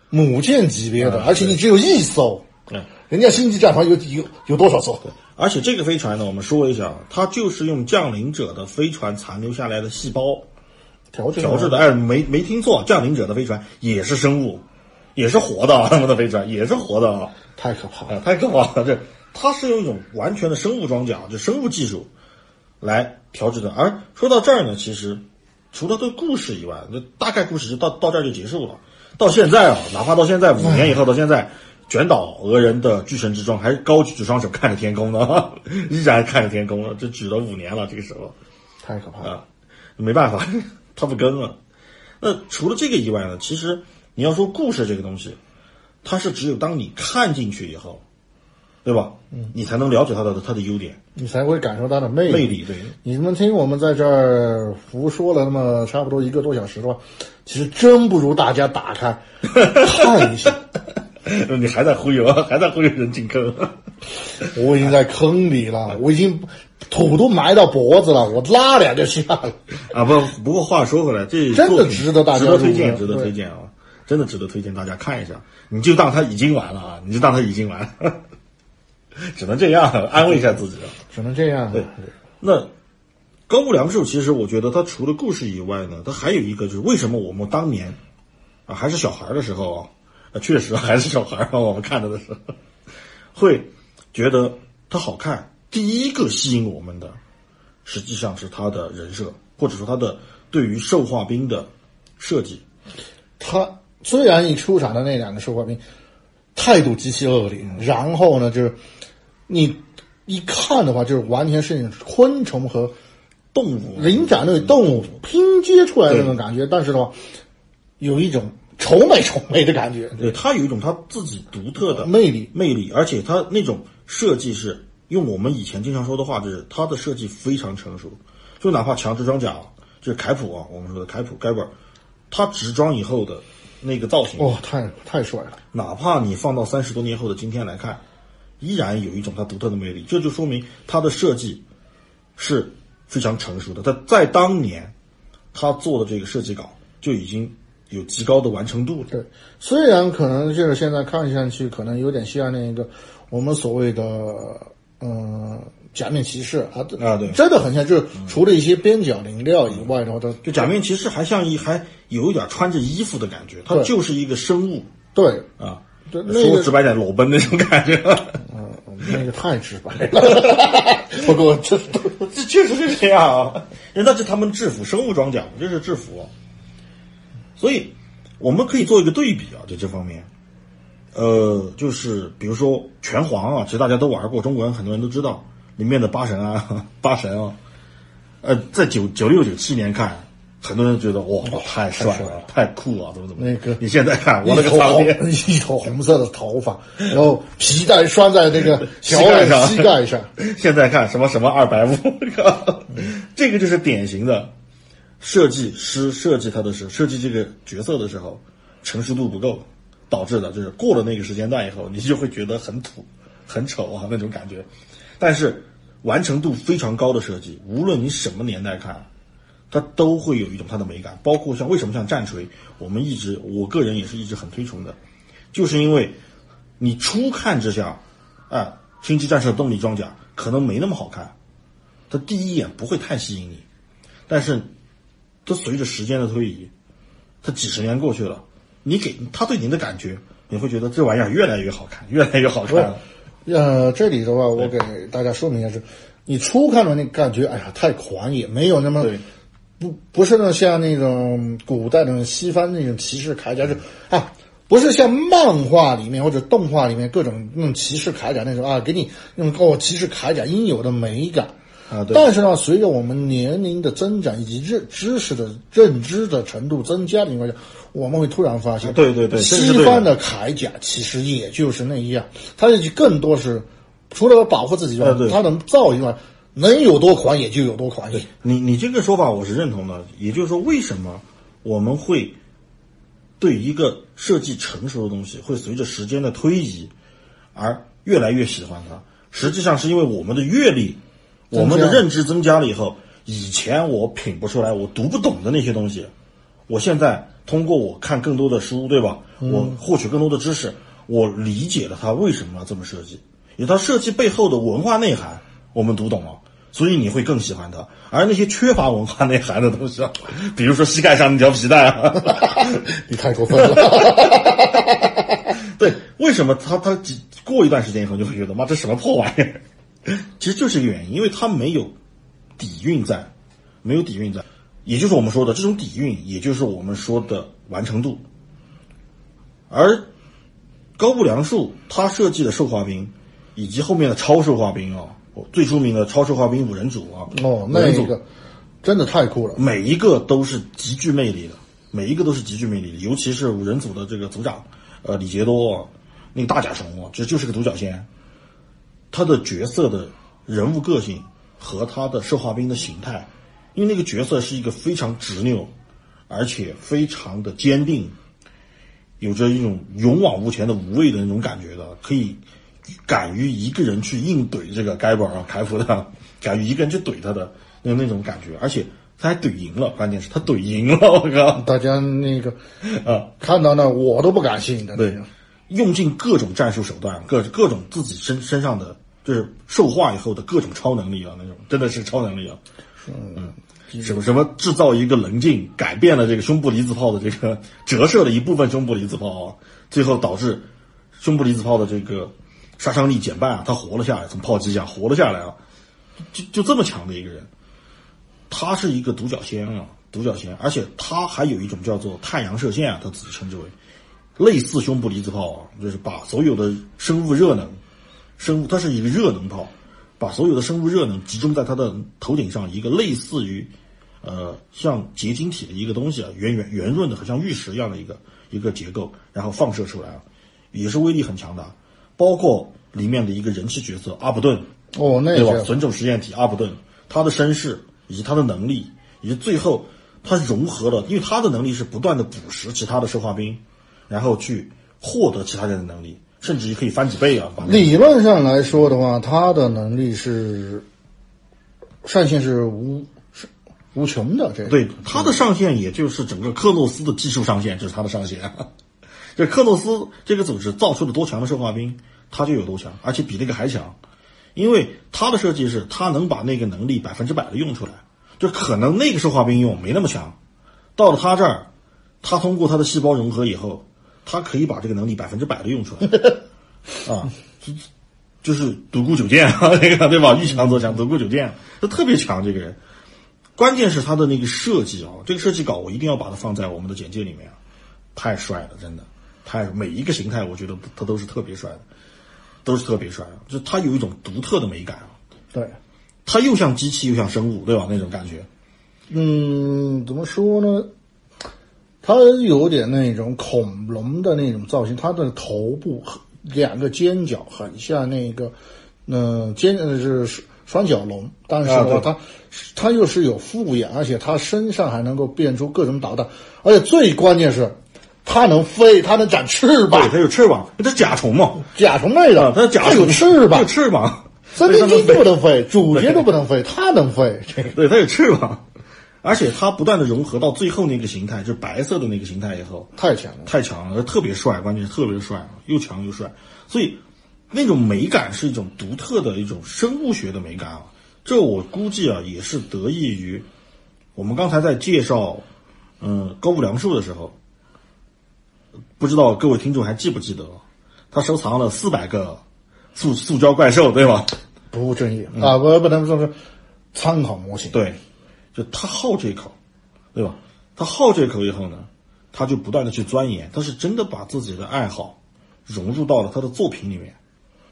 母舰级别的，啊而且你只有一艘，嗯，人家星际战船有有有多少艘？而且这个飞船呢，我们说一下，它就是用降临者的飞船残留下来的细胞调制调制的。哎，没没听错，降临者的飞船也是生物，也是活的啊，他们的飞船也是活的啊。太可怕了。啊，太可怕了！这它是用一种完全的生物装甲，就生物技术来调制的。而说到这儿呢，其实除了对故事以外，那大概故事就到到这儿就结束了。到现在啊，哪怕到现在五年以后，到现在，卷倒俄人的巨神之装还是高举着双手看着天空呢，依然看着天空了。这举了五年了，这个时候太可怕了。啊，没办法，他不跟了。那除了这个以外呢，其实你要说故事这个东西，它是只有当你看进去以后，对吧？嗯，你才能了解他的他的优点、你才会感受他的魅力。魅力。对，你们听我们在这儿胡说了那么差不多一个多小时的话，其实真不如大家打开 看一下。你还在忽悠，还在忽悠人进坑。我已经在坑里了，我已经土都埋到脖子了，我拉两就下了。啊，不，不过话说回来，这真的值得大家值得推荐，值得推荐啊，真的值得推荐大家看一下。你就当它已经完了啊，你就当它已经完了，只能这样安慰一下自己了。只能这样。对那高木良树，其实我觉得他除了故事以外呢，他还有一个就是为什么我们当年啊还是小孩的时候啊，啊确实还是小孩啊，我们看着的时候会觉得他好看。第一个吸引我们的，实际上是他的人设，或者说他的对于兽化兵的设计。他虽然一出场的那两个兽化兵态度极其恶劣，然后呢，就是你一看的话，就是完全是昆虫和动物灵长类动物拼接出来的那种感觉，但是的话，有一种丑美丑美的感觉，对它有一种它自己独特的魅力。魅力，而且它那种设计是用我们以前经常说的话，就是它的设计非常成熟。就哪怕强制装甲，就是凯普啊，我们说的凯普盖本，它直装以后的那个造型，哇、太太帅了！哪怕你放到三十多年后的今天来看，依然有一种它独特的魅力。这就说明它的设计是非常成熟的。它在当年，他做的这个设计稿就已经有极高的完成度了。对，虽然可能就是现在看上去可能有点像那个我们所谓的嗯、假面骑士啊，啊对真的很像，就是除了一些边角零料以外的话，它就假面骑士还像一还有一点穿着衣服的感觉，它就是一个生物对啊。对那个说直白点，裸奔那种感觉。嗯，那个太直白了。不过这这确实是这样啊，人那是他们制服，生物装甲这是制服，所以我们可以做一个对比啊，在这方面，呃，就是比如说拳皇啊，其实大家都玩过，中国人很多人都知道里面的八神啊，八神啊，呃，在九九六九七年看，很多人觉得哇，太帅太帅了，太酷了，怎么怎么那个你现在看，我一那个头红，一头红色的头发，然后皮带拴在那个小盖上。膝盖上，现在看什么什么二百五，这个就是典型的设计师设计他的时设计这个角色的时候成熟度不够导致的，就是过了那个时间段以后，你就会觉得很土、很丑啊那种感觉。但是完成度非常高的设计，无论你什么年代看，它都会有一种它的美感。包括像为什么像战锤，我们一直我个人也是一直很推崇的，就是因为你初看之下，啊，星际战士动力装甲可能没那么好看，它第一眼不会太吸引你，但是它随着时间的推移，它几十年过去了，你给它对您的感觉，你会觉得这玩意儿越来越好看，越来越好看。呃，这里的话，我给大家说明一下是，你初看的那感觉，哎呀，太狂野，没有那么对不不是那像那种古代那种西方那种骑士铠甲，就啊，不是像漫画里面或者动画里面各种那种骑士铠甲那种啊，给你那种哦骑士铠甲应有的美感。啊，对，但是呢，随着我们年龄的增长以及认知识的认知的程度增加的情况下，我们会突然发现，对对对西方的铠甲其实也就是那样，它就更多是除了保护自己之外它能造以外，能有多狂野就有多狂野。你你这个说法我是认同的，也就是说，为什么我们会对一个设计成熟的东西，会随着时间的推移而越来越喜欢它？实际上是因为我们的阅历、我们的认知增加了以后，以前我品不出来、我读不懂的那些东西，我现在通过我看更多的书，对吧？我获取更多的知识，我理解了它为什么要这么设计，也它设计背后的文化内涵，我们读懂了。所以你会更喜欢它，而那些缺乏文化内涵的东西啊，比如说膝盖上那条皮带啊，你太过分了。对，为什么他他几过一段时间以后就会觉得妈这什么破玩意儿？其实就是一个原因，因为他没有底蕴在，没有底蕴在，也就是我们说的这种底蕴，也就是我们说的完成度。而高步良树他设计的兽化兵，以及后面的超兽化兵啊，最出名的超兽化兵五人组啊，哦，那一个真的太酷了。每一个都是极具魅力的，每一个都是极具魅力的，尤其是五人组的这个组长，呃，李杰多，那个大甲虫啊，这就是个独角仙，他的角色的人物个性和他的兽化兵的形态，因为那个角色是一个非常执拗，而且非常的坚定，有着一种勇往无前的无畏的那种感觉的，可以敢于一个人去硬怼这个盖博啊凯夫的，敢于一个人去怼他的那那种感觉，而且他还怼赢了，关键是他怼赢了，我靠！大家那个 啊，看到那我都不敢信的。对，用尽各种战术手段，各各种自己身身上的就是兽化以后的各种超能力啊，那种真的是超能力啊。嗯，什么什么制造一个棱镜，改变了这个胸部离子炮的这个折射了一部分胸部离子炮啊，最后导致胸部离子炮的这个杀伤力减半啊，他活了下来，从炮击下活了下来啊，就就这么强的一个人，他是一个独角仙啊，独角仙，而且他还有一种叫做太阳射线啊，他自己称之为。类似胸部离子炮啊，就是把所有的生物热能，生物它是一个热能炮，把所有的生物热能集中在它的头顶上，一个类似于，呃，像结晶体的一个东西啊，圆圆圆润的，很像玉石一样的一个一个结构，然后放射出来啊，也是威力很强大。包括里面的一个人气角色阿卜顿，哦，那对吧？个损种实验体阿卜顿，他的身世以及他的能力，以及最后他融合了，因为他的能力是不断的捕食其他的生化兵，然后去获得其他人的能力，甚至于可以翻几倍啊！理论上来说的话，他的能力是上限是无是无穷的。这个对他的上限，也就是整个克诺斯的技术上限，这是他的上限。这克诺斯这个组织造出了多强的生化兵，他就有多强，而且比那个还强。因为他的设计是，他能把那个能力百分之百的用出来，就可能那个生化兵用没那么强，到了他这儿，他通过他的细胞融合以后，他可以把这个能力百分之百的用出来，啊，就就是独孤九剑啊，那个对吧？遇强则强，独孤九剑，他特别强这个人。关键是他的那个设计啊，这个设计稿我一定要把它放在我们的简介里面啊，太帅了，真的，太每一个形态我觉得他都是特别帅的，都是特别帅的，就他有一种独特的美感啊，对，他又像机器又像生物，对吧？那种感觉，嗯，怎么说呢？它有点那种恐龙的那种造型，它的头部很两个尖角很像那个，嗯、尖呃是双角龙，但是的话，它它又是有复眼，而且它身上还能够变出各种导弹，而且最关键是，它能飞，它能展翅膀。对，膀，它有翅膀，它是甲虫嘛，甲虫类的，，啊它是甲虫，有翅膀。它有，翅膀，三对它能零七都不能飞，主角都不能飞，它能飞，这个对，它有翅膀，而且它不断的融合到最后那个形态，就是白色的那个形态以后，太强了。太强了，特别帅，关键是特别帅，又强又帅，所以那种美感是一种独特的一种生物学的美感啊。这我估计啊，也是得益于我们刚才在介绍嗯高武良树的时候，不知道各位听众还记不记得，他收藏了四百个塑塑胶怪兽，对吧？不务正业、啊，不不能说是参考模型。嗯对，就他好这口，对吧？他好这口以后呢，他就不断的去钻研，他是真的把自己的爱好融入到了他的作品里面。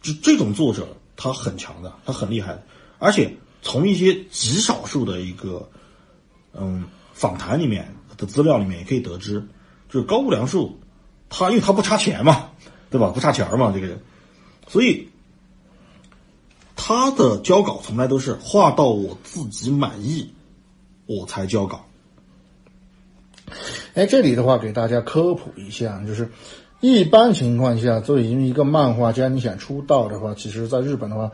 就这种作者，他很强的，他很厉害的，而且从一些极少数的一个嗯访谈里面的资料里面也可以得知，就是高屋良树，他因为他不差钱嘛，对吧？不差钱儿嘛，这个人，所以他的交稿从来都是画到我自己满意，我才交稿。哎，这里的话给大家科普一下，就是一般情况下，作为一个漫画家，你想出道的话，其实在日本的话，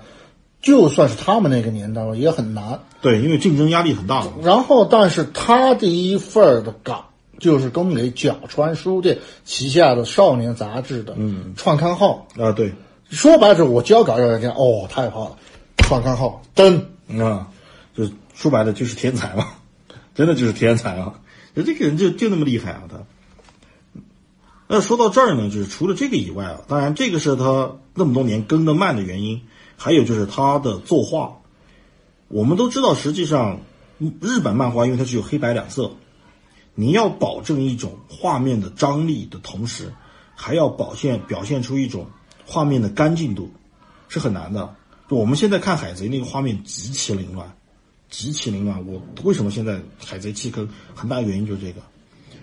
就算是他们那个年代也很难。对，因为竞争压力很大。然后，但是他第一份儿的稿就是供给角川书店旗下的少年杂志的嗯创刊号。啊，对，说白了，我交稿要人家哦，太好了，创刊号登。啊，就说白了就是天才嘛，真的就是天才啊！就这个人就就那么厉害啊，他。那说到这儿呢，就是除了这个以外啊，当然这个是他那么多年更的慢的原因，还有就是他的作画。我们都知道，实际上嗯日本漫画因为它只有黑白两色，你要保证一种画面的张力的同时，还要表现表现出一种画面的干净度，是很难的。我们现在看海贼那个画面极其凌乱，极其凌乱。我为什么现在海贼弃坑？很大原因就是这个，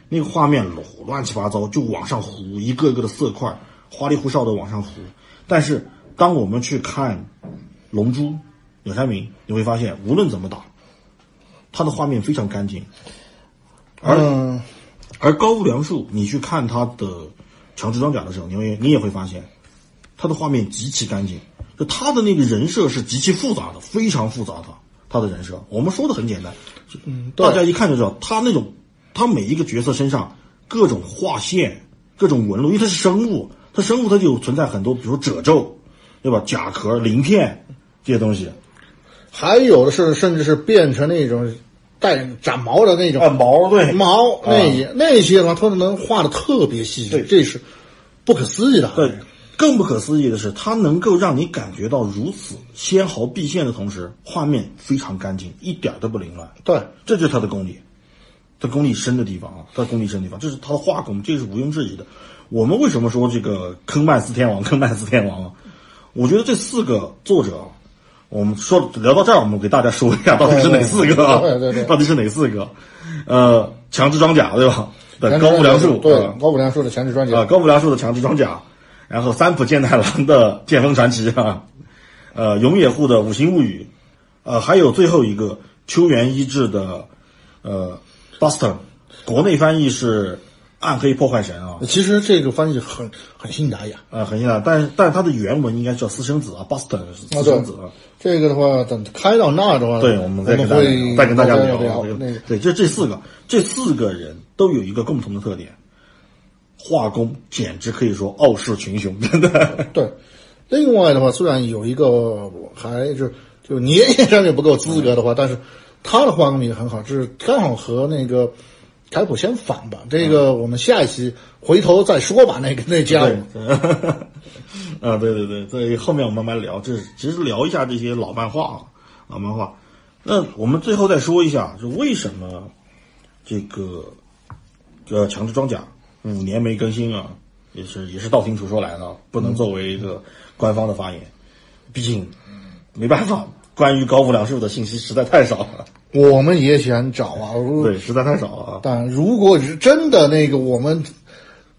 那个画面乱七八糟，就往上糊，一个个的色块，花里胡哨的往上糊。但是当我们去看《龙珠》《鸟山明》，你会发现，无论怎么打，它的画面非常干净。而、嗯，而高屋良树，你去看他的强制装甲的时候，你会你也会发现，他的画面极其干净。就他的那个人设是极其复杂的，非常复杂的。他的人设，我们说的很简单，嗯，大家一看就知道，他那种他每一个角色身上各种划线、各种纹路，因为它是生物，它生物它就存在很多，比如褶皱，对吧？甲壳、鳞片这些东西。还有的是，甚至是变成那种带长毛的那种啊，毛对毛那些、那些的话，它能画的特别细致，这是不可思议的。对，更不可思议的是，它能够让你感觉到如此纤毫毕现的同时，画面非常干净，一点都不凌乱。对，这就是它的功力，它功力深的地方啊，它功力深的地方，这是它的画功，这是毋庸置疑的。我们为什么说这个坑曼斯天王，坑曼斯天王啊？我觉得这四个作者，我们说聊到这儿，我们给大家说一下到底是哪四个啊？对对对到底是哪四个？呃，强制装甲对吧？对，高木良树对啊高木良树的强制装甲啊，高木良树的强制装甲，然后三浦健太郎的剑锋传奇啊，呃，永野户的五行物语，呃，还有最后一个秋元一志的呃 Boston，国内翻译是暗黑破坏神啊，其实这个翻译很很新达雅。啊，很像啊，但是但是它的原文应该叫私生子啊，Boston 私生子啊。这个的话，等开到那儿的话，对，我们再跟大家再跟大家聊聊这个。对，就这四个，这四个人都有一个共同的特点，画工简直可以说傲视群雄，真的。对，另外的话，虽然有一个还是就年龄上面不够资格的话，但是他的画工也很好，就是刚好和那个凯普先反吧。这个我们下一期回头再说吧。那个那家伙，啊，对对对，在后面我们慢慢聊，这是其实聊一下这些老漫画啊，老漫画。那我们最后再说一下，就为什么这个呃强制装甲五年没更新啊，也是也是道听途说来的，不能作为一个官方的发言，毕竟没办法，关于高无良树的信息实在太少了，我们也想找啊。对，实在太少了啊。但如果是真的那个我们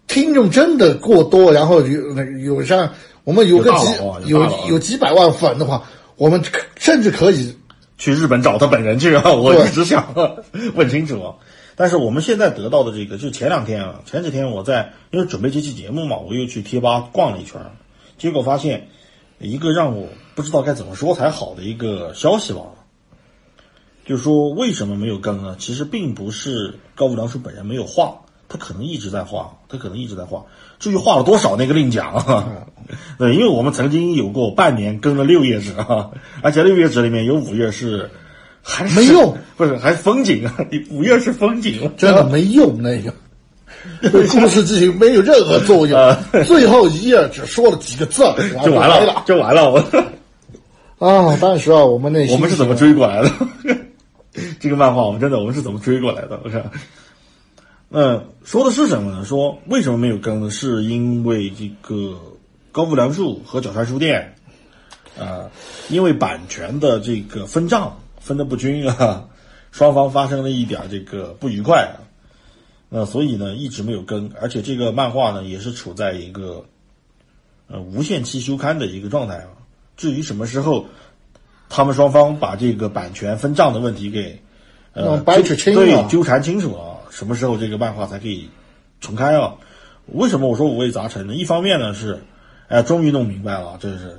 听众真的过多，然后有有像我们有个几有有几百万粉的话，我们可甚至可以去日本找他本人去啊！我对一直想问清楚啊。但是我们现在得到的这个，就前两天啊，前几天我在因为准备这期节目嘛，我又去贴吧逛了一圈儿，结果发现一个让我不知道该怎么说才好的一个消息吧，就是说为什么没有更呢？其实并不是高武良树本人没有画，他可能一直在画，他可能一直在画。至于画了多少，那个另讲啊。对，因为我们曾经有过半年更了六页纸啊，而且六页纸里面有五页是还是没用，不是还是风景啊，你 五页是风景，真的没用那个。对故事剧情没有任何作用啊，最后一页只说了几个字，就完了，就完了。我啊！当时啊，我们那我们是怎么追过来的？这个漫画我们真的我们是怎么追过来的？我看，那说的是什么呢？说为什么没有更呢？是因为这个高木良树和角川书店啊、因为版权的这个分账分的不均啊，双方发生了一点这个不愉快啊，那所以呢一直没有更，而且这个漫画呢也是处在一个呃无限期休刊的一个状态啊。至于什么时候他们双方把这个版权分账的问题给呃弄掰扯清了对纠缠清楚了，什么时候这个漫画才可以重开啊？为什么我说五味杂陈呢？一方面呢是，哎，终于弄明白了，这是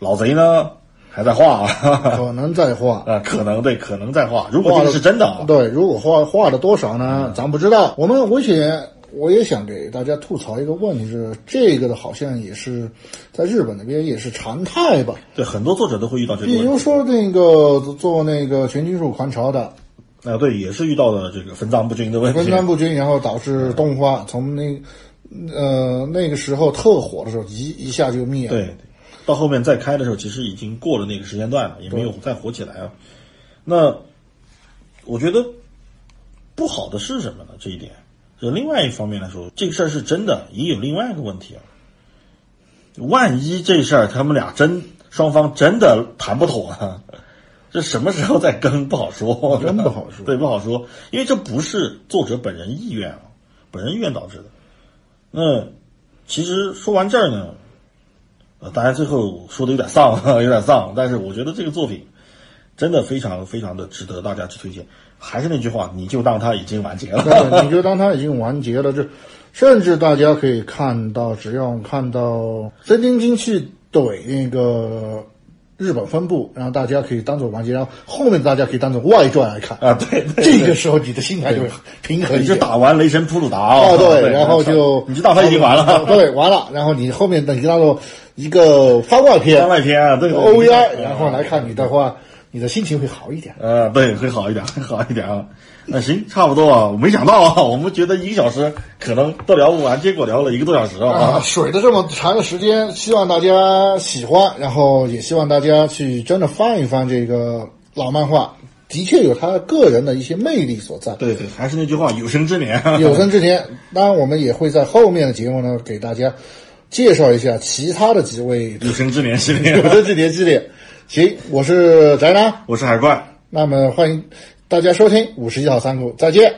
老贼呢还在画啊，可能在画。啊，可能对，可能在画。如果这个是真的啊，对，如果画画了多少呢？咱不知道。我们而且我也想给大家吐槽一个问题是，这个的好像也是在日本那边也是常态吧。对，很多作者都会遇到这个比问题。如说那个做那个全金属狂潮的啊，对，也是遇到了这个分赃不均的问题。分赃不均，然后导致动画从那呃那个时候特火的时候一一下就灭了。对，到后面再开的时候，其实已经过了那个时间段了，也没有再火起来啊。那我觉得不好的是什么呢？这一点，就另外一方面来说，这个事儿是真的，也有另外一个问题啊。万一这事儿他们俩真双方真的谈不妥呢？这什么时候再更不好说，真不好说对，不好说，因为这不是作者本人意愿啊，本人意愿导致的。那其实说完这儿呢，呃，大家最后说的有点丧，有点丧，但是我觉得这个作品真的非常非常的值得大家去推荐。还是那句话，你就当它已经完结了。对，你就当它已经完结了，就甚至大家可以看到，只要看到真金金去怼那个日本分部，然后大家可以当做完结，然后后面大家可以当做外传来看。啊，对，对这个时候你的心态就会平衡一你就。打完雷神普鲁达哦，对，对，然后就你就当它已经完了，对，完了，然后你后面等于当做一个番外篇。番外篇啊，对对 O V 对 I，然后来看你的话，你的心情会好一点。呃，对，会好一点，会好一点啊。那行，差不多啊。我没想到啊，我们觉得一个小时可能都聊不完，结果聊了一个多小时啊，啊。水的这么长的时间，希望大家喜欢，然后也希望大家去真的翻一翻这个老漫画，的确有他个人的一些魅力所在。对对，还是那句话，有生之年。有生之年，当然我们也会在后面的节目呢，给大家介绍一下其他的几位有生之年系列 有，生之年系列。行，我是宅男，我是海怪。那么欢迎大家收听五十一号仓库，再见。